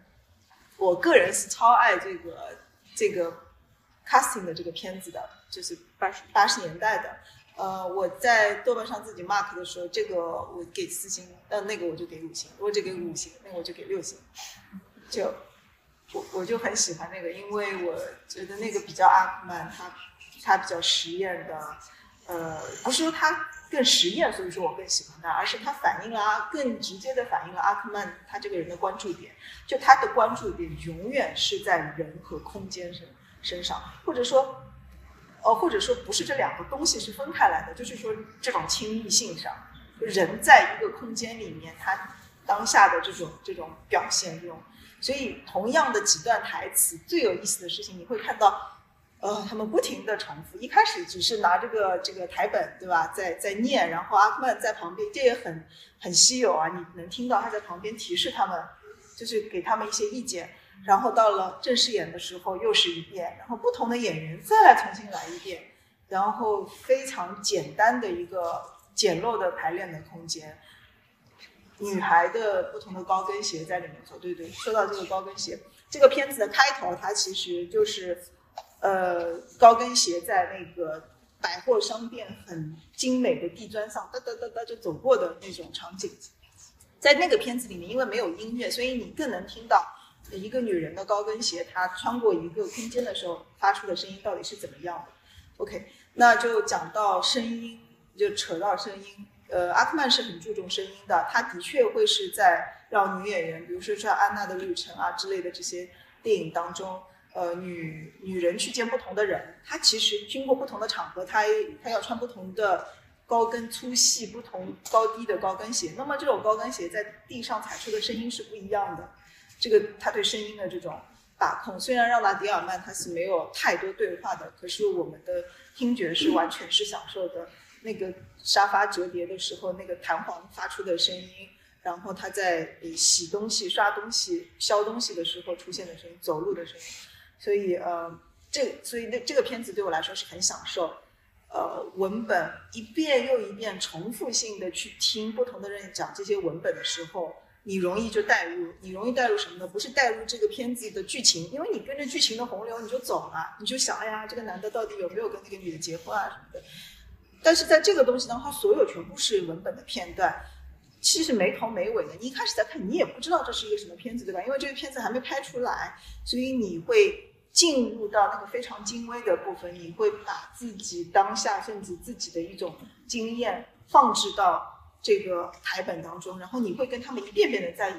我个人是超爱这个这个。casting 的这个片子的，就是八十八十年代的，呃，我在豆瓣上自己 mark 的时候，这个我给四星，呃，那个我就给五星，如果这个五星，那个我就给六星，就我我就很喜欢那个，因为我觉得那个比较阿克曼，他他比较实验的，呃，不是说他更实验，所以说我更喜欢他，而是他反映了阿更直接的反映了阿克曼他这个人的关注点，就他的关注点永远是在人和空间身。身上，或者说，呃，或者说不是这两个东西是分开来的，就是说这种亲密性上，人在一个空间里面，他当下的这种这种表现，这种，所以同样的几段台词，最有意思的事情，你会看到，呃，他们不停的重复，一开始只是拿这个这个台本，对吧，在在念，然后阿克曼在旁边，这也很很稀有啊，你能听到他在旁边提示他们，就是给他们一些意见。然后到了正式演的时候又是一遍，然后不同的演员再来重新来一遍，然后非常简单的一个简陋的排练的空间。女孩的不同的高跟鞋在里面走，对对。说到这个高跟鞋，这个片子的开头它其实就是，呃，高跟鞋在那个百货商店很精美的地砖上哒哒哒哒就走过的那种场景。在那个片子里面，因为没有音乐，所以你更能听到。一个女人的高跟鞋，她穿过一个空间的时候发出的声音到底是怎么样的？OK，那就讲到声音，就扯到声音。呃，阿克曼是很注重声音的，他的确会是在让女演员，比如说像《安娜的旅程》啊之类的这些电影当中，呃，女女人去见不同的人，她其实经过不同的场合，她她要穿不同的高跟粗细、不同高低的高跟鞋，那么这种高跟鞋在地上踩出的声音是不一样的。这个他对声音的这种把控，虽然让拉迪尔曼他是没有太多对话的，可是我们的听觉是完全是享受的。那个沙发折叠的时候，那个弹簧发出的声音，然后他在洗东西、刷东西、削东西的时候出现的声音，走路的声音。所以呃，这所以那这个片子对我来说是很享受。呃，文本一遍又一遍重复性的去听不同的人讲这些文本的时候。你容易就带入，你容易带入什么呢？不是带入这个片子的剧情，因为你跟着剧情的洪流你就走了，你就想，哎呀，这个男的到底有没有跟那个女的结婚啊什么的。但是在这个东西当中，所有全部是文本的片段，其实没头没尾的。你一开始在看，你也不知道这是一个什么片子，对吧？因为这个片子还没拍出来，所以你会进入到那个非常精微的部分，你会把自己当下甚至自己的一种经验放置到。这个台本当中，然后你会跟他们一遍遍的在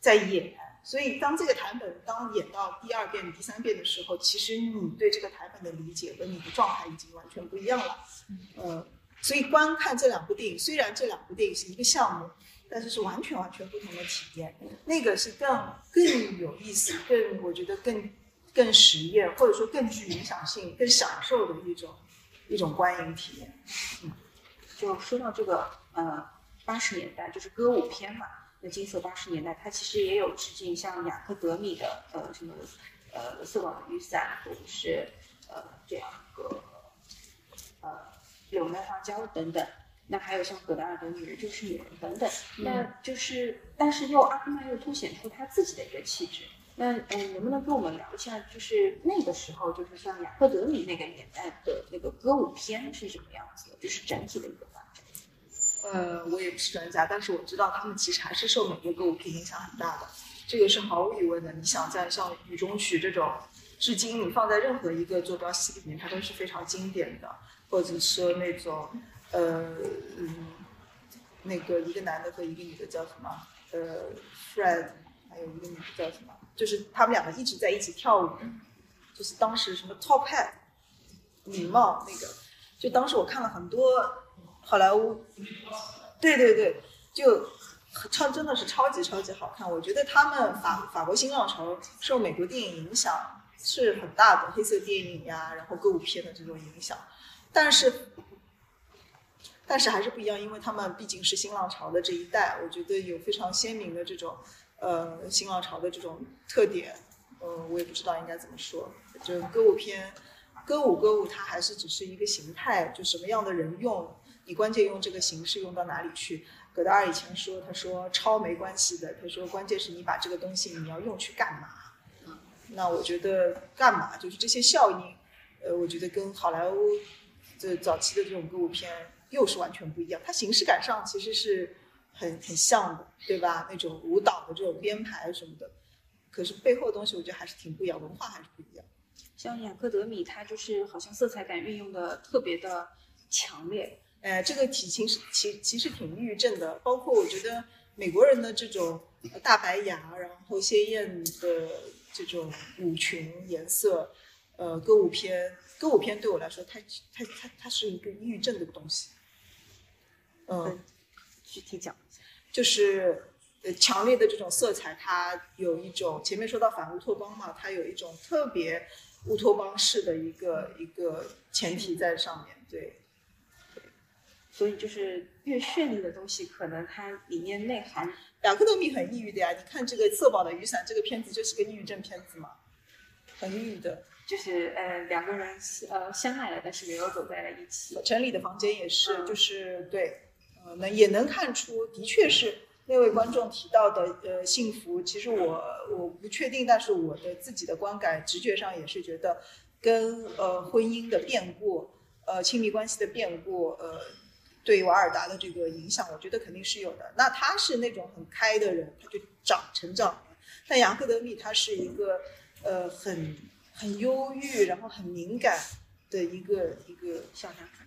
在演，所以当这个台本当演到第二遍、第三遍的时候，其实你对这个台本的理解和你的状态已经完全不一样了。呃，所以观看这两部电影，虽然这两部电影是一个项目，但是是完全完全不同的体验。那个是更更有意思，更我觉得更更实验，或者说更具影响性、更享受的一种一种观影体验。就说到这个呃八十年代，就是歌舞片嘛，那金色八十年代，它其实也有致敬像雅克德米的呃什么呃色广的雨伞，或者是呃这样一个呃柳麦花椒等等。那还有像葛达尔的《女人就是女人》等等，那就是但是又阿克曼又凸显出他自己的一个气质。那嗯，能不能跟我们聊一下，就是那个时候，就是像雅克德米那个年代的那个歌舞片是什么样子的？就是整体的一个。呃，我也不是专家，但是我知道他们其实还是受美国歌舞片影响很大的，这个是毫无疑问的。你想在像《雨中曲》这种，至今你放在任何一个坐标系里面，它都是非常经典的，或者说那种，呃，嗯，那个一个男的和一个女的叫什么？呃，Fred，还有一个女的叫什么？就是他们两个一直在一起跳舞，就是当时什么 Top Hat，礼帽那个，就当时我看了很多好莱坞，对对对，就超真的是超级超级好看。我觉得他们法法国新浪潮受美国电影影响是很大的，黑色电影呀，然后歌舞片的这种影响，但是但是还是不一样，因为他们毕竟是新浪潮的这一代，我觉得有非常鲜明的这种。呃，新浪潮的这种特点，呃，我也不知道应该怎么说。就歌舞片，歌舞歌舞，它还是只是一个形态，就什么样的人用，你关键用这个形式用到哪里去。葛达尔以前说，他说抄没关系的，他说关键是你把这个东西你要用去干嘛。嗯那我觉得干嘛就是这些效应，呃，我觉得跟好莱坞这早期的这种歌舞片又是完全不一样。它形式感上其实是。很很像的，对吧？那种舞蹈的这种编排什么的，可是背后的东西我觉得还是挺不一样，文化还是不一样。像雅克德米，他就是好像色彩感运用的特别的强烈。哎，这个体型是其其实挺抑郁症的。包括我觉得美国人的这种大白牙，然后鲜艳的这种舞裙颜色，呃，歌舞片，歌舞片对我来说，它它它它是一个抑郁症的东西。嗯。具体讲一下，就是呃强烈的这种色彩，它有一种前面说到反乌托邦嘛，它有一种特别乌托邦式的一个一个前提在上面，对。所以就是越绚丽的东西，可能它里面内涵。雅克德米很抑郁的呀，你看这个《色宝的雨伞》这个片子就是个抑郁症片子嘛，很抑郁的。就是呃两个人呃相爱了，但是没有走在了一起。城里的房间也是，就是对。呃，那也能看出，的确是那位观众提到的，呃，幸福。其实我我不确定，但是我的自己的观感，直觉上也是觉得，跟呃婚姻的变故，呃亲密关系的变故，呃，对瓦尔达的这个影响，我觉得肯定是有的。那他是那种很开的人，他就长成长了。但雅克德米他是一个呃很很忧郁，然后很敏感的一个一个小男孩。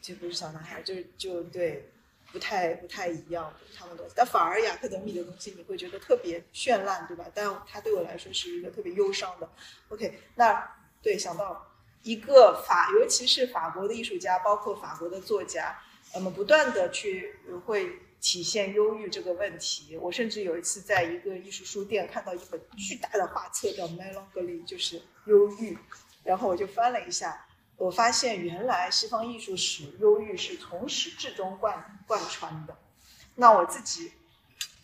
就不是小男孩，就是就对，不太不太一样他们东西。但反而雅克德米的东西，你会觉得特别绚烂，对吧？但它对我来说是一个特别忧伤的。OK，那对想到一个法，尤其是法国的艺术家，包括法国的作家，那么不断的去会体现忧郁这个问题。我甚至有一次在一个艺术书店看到一本巨大的画册，叫《Melancholy》，就是忧郁，然后我就翻了一下。我发现原来西方艺术史忧郁是从始至终贯贯穿的。那我自己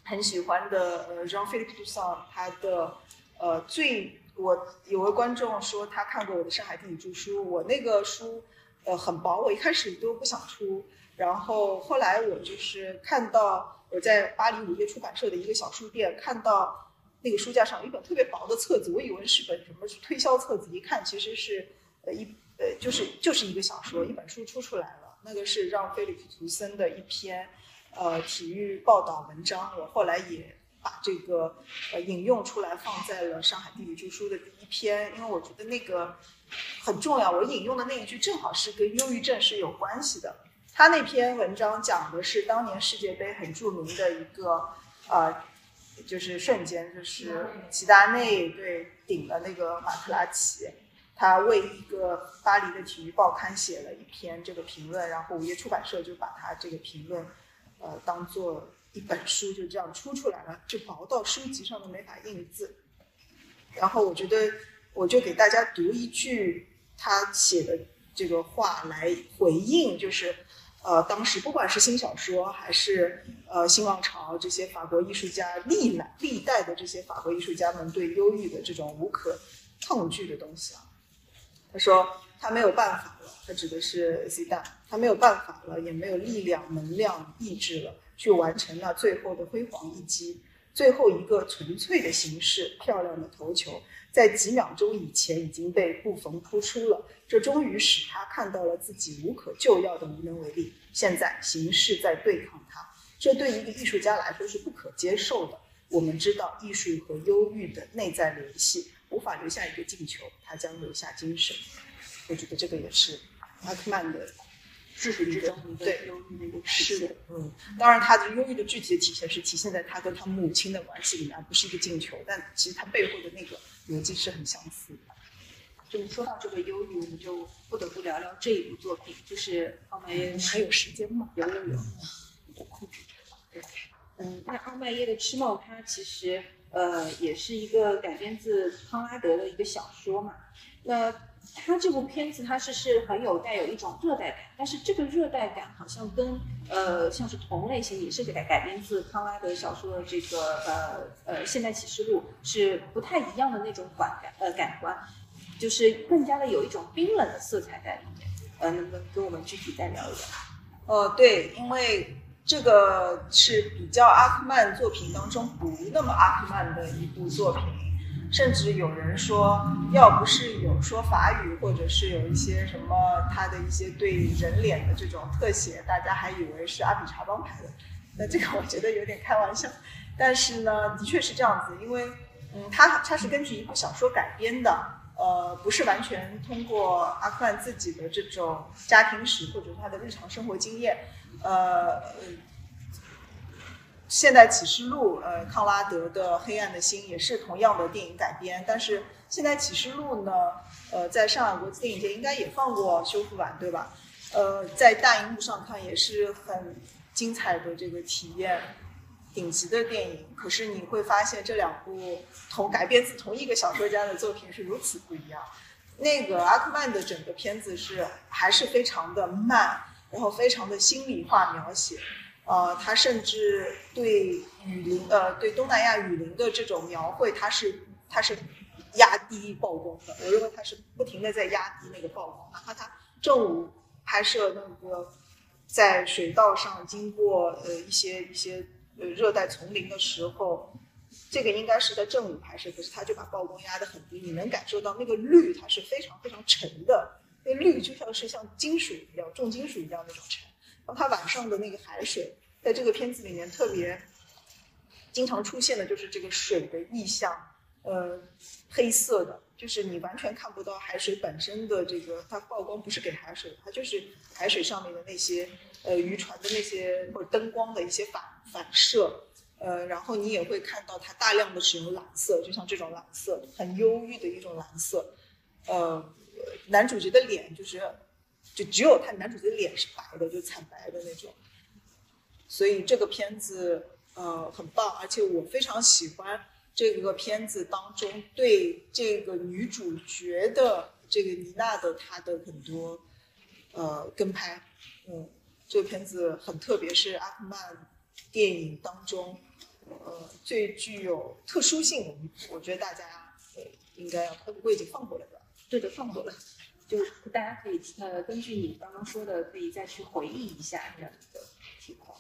很喜欢的呃，Jean-Philippe Toussaint，他的呃最我有位观众说他看过我的《上海电影著书》，我那个书呃很薄，我一开始都不想出，然后后来我就是看到我在巴黎五月出版社的一个小书店看到那个书架上有一本特别薄的册子，我以为是本什么推销册子，一看其实是呃一。呃，就是就是一个小说，一本书出出来了。那个是让菲利普·图森的一篇，呃，体育报道文章。我后来也把这个呃引用出来，放在了《上海地理著书》的第一篇，因为我觉得那个很重要。我引用的那一句正好是跟忧郁症是有关系的。他那篇文章讲的是当年世界杯很著名的一个呃，就是瞬间，就是齐达内对顶了那个马特拉齐。他为一个巴黎的体育报刊写了一篇这个评论，然后午夜出版社就把他这个评论，呃，当做一本书就这样出出来了，就薄到书籍上都没法印字。然后我觉得，我就给大家读一句他写的这个话来回应，就是，呃，当时不管是新小说还是呃新浪潮这些法国艺术家历来历代的这些法国艺术家们对忧郁的这种无可抗拒的东西啊。他说他没有办法了，他指的是 C 大，他没有办法了，也没有力量、能量、意志了，去完成了最后的辉煌一击。最后一个纯粹的形式，漂亮的头球，在几秒钟以前已经被布冯扑出了，这终于使他看到了自己无可救药的无能为力。现在形势在对抗他，这对一个艺术家来说是不可接受的。我们知道艺术和忧郁的内在联系，无法留下一个进球，他将留下精神。我觉得这个也是阿克曼的至始至终对忧郁的一个体是的。，嗯，当然他的忧郁的具体的体现是体现在他跟他母亲的关系里面，而不是一个进球，但其实他背后的那个逻辑是很相似的。就是说到这个忧郁，我们就不得不聊聊这一部作品，就是奥麦耶还有时间吗？有有有，我控制着。嗯，那奥麦耶的《吃梦》它其实呃也是一个改编自康拉德的一个小说嘛。那它这部片子它是是很有带有一种热带感，但是这个热带感好像跟呃像是同类型也是改改编自康拉德小说的这个呃呃《现代启示录》是不太一样的那种感感呃感官，就是更加的有一种冰冷的色彩在里面。呃，能不能跟我们具体再聊一聊？呃，对，因为这个是比较阿克曼作品当中不那么阿克曼的一部作品，甚至有人说，要不是有说法语，或者是有一些什么他的一些对人脸的这种特写，大家还以为是阿比查邦拍的。那这个我觉得有点开玩笑，但是呢，的确是这样子，因为嗯，他他是根据一部小说改编的。呃，不是完全通过阿克曼自己的这种家庭史或者他的日常生活经验，呃现代启示录，呃，康拉德的《黑暗的心》也是同样的电影改编，但是现代启示录呢，呃，在上海国际电影节应该也放过修复版，对吧？呃，在大荧幕上看也是很精彩的这个体验。顶级的电影，可是你会发现这两部同改编自同一个小说家的作品是如此不一样。那个阿克曼的整个片子是还是非常的慢，然后非常的心理化描写，呃，他甚至对雨林呃对东南亚雨林的这种描绘，他是他是压低曝光的。我认为他是不停的在压低那个曝光，哪怕他正午拍摄那个在水道上经过呃一些一些。呃，热带丛林的时候，这个应该是在正午拍摄，可是他就把曝光压得很低，你能感受到那个绿它是非常非常沉的，那绿就像是像金属一样，重金属一样那种沉。然后它晚上的那个海水，在这个片子里面特别经常出现的就是这个水的意象，呃，黑色的，就是你完全看不到海水本身的这个，它曝光不是给海水，它就是海水上面的那些呃渔船的那些或者灯光的一些反反射，呃，然后你也会看到它大量的使用蓝色，就像这种蓝色，很忧郁的一种蓝色，呃，男主角的脸就是就只有他男主角的脸是白的，就惨白的那种，所以这个片子呃很棒，而且我非常喜欢这个片子当中对这个女主角的这个妮娜的她的很多呃跟拍，嗯，这个片子很特别，是阿克曼电影当中呃最具有特殊性的，我觉得大家应该要，不过已经放过了对吧？对的，放过了。就是大家可以呃根据你刚刚说的，可以再去回忆一下这样的情况。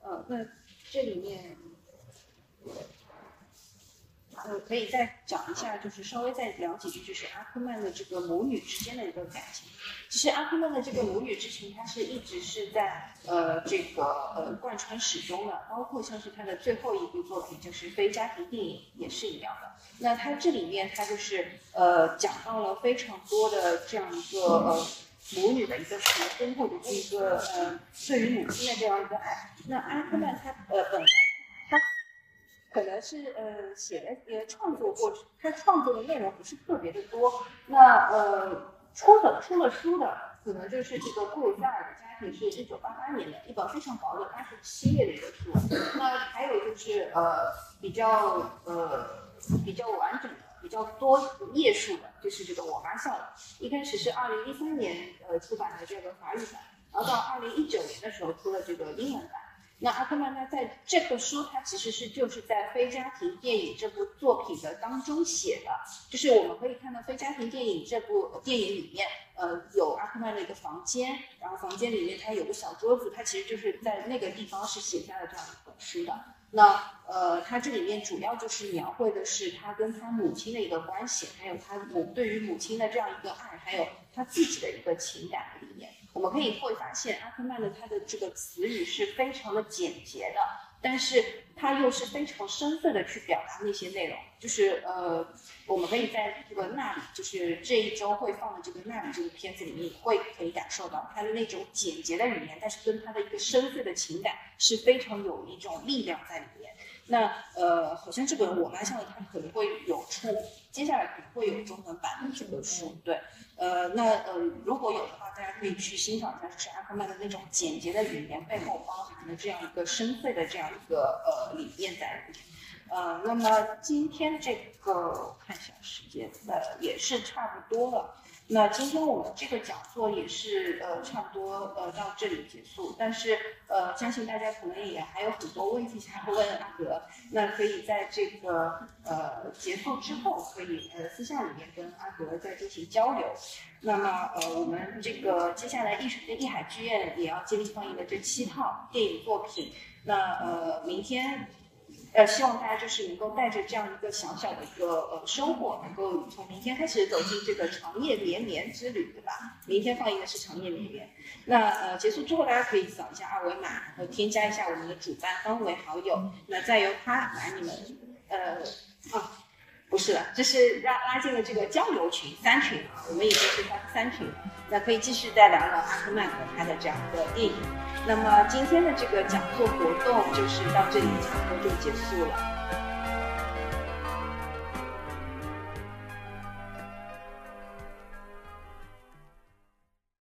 呃，那这里面呃可以再讲一下，就是稍微再聊几句，就是阿克曼的这个母女之间的一个感情。其实阿克曼的这个母女之情，它是一直是在呃这个呃贯穿始终的，包括像是他的最后一部作品就是非家庭电影也是一样的。那它这里面它就是呃讲到了非常多的这样一个呃母女的一个情深，或者是一个呃对于母亲的这样一个爱。那阿克曼他呃本来可能是呃写的呃创作过，他创作的内容不是特别的多。那呃出的出了书的，可能就是这个布鲁塞尔的家庭是一九八八年的一本非常薄的八十七页的一个书。那还有就是呃比较呃比较完整的、比较多页数的，就是这个我妈笑了。一开始是二零一三年呃出版的这个法语版，然后到二零一九年的时候出了这个英文版。那阿克曼他在这个书，他其实是就是在非家庭电影这部作品的当中写的，就是我们可以看到非家庭电影这部电影里面，呃，有阿克曼的一个房间，然后房间里面他有个小桌子，他其实就是在那个地方是写下了这样一本书的。那呃，他这里面主要就是描绘的是他跟他母亲的一个关系，还有他母对于母亲的这样一个爱，还有他自己的一个情感里面。我们可以会发现，阿克曼的他的这个词语是非常的简洁的，但是他又是非常深邃的去表达那些内容。就是呃，我们可以在这个《那里》，就是这一周会放的这个《那里》这个片子里面，会可以感受到他的那种简洁的语言，但是跟他的一个深邃的情感是非常有一种力量在里面。那呃，好像这本《我妈笑了》它可能会有出，接下来可能会有中文版的这本书，对。呃，那呃，如果有的话，大家可以去欣赏一下，就是阿克曼的那种简洁的语言背后包含的这样一个深邃的这样一个呃理念在里面。呃，那么今天这个我看一下时间，呃，也是差不多了。那今天我们这个讲座也是呃差不多呃到这里结束，但是呃相信大家可能也还有很多问题想要问阿格，那可以在这个呃结束之后可以呃私下里面跟阿格再进行交流。那么呃我们这个接下来艺术艺海剧院也要接力放映的这七套电影作品，那呃明天。呃，希望大家就是能够带着这样一个小小的一个呃收获，能够从明天开始走进这个长夜连绵之旅，对吧？明天放映的是长夜连绵。那呃结束之后，大家可以扫一下二维码，然后添加一下我们的主办方为好友，那再由他来你们呃啊，不是了，这是拉拉进了这个交流群三群啊，我们已经是三三群，那可以继续再聊聊阿克曼和他的这样一个电影。那么今天的这个讲座活动就是到这里，讲座就结束了。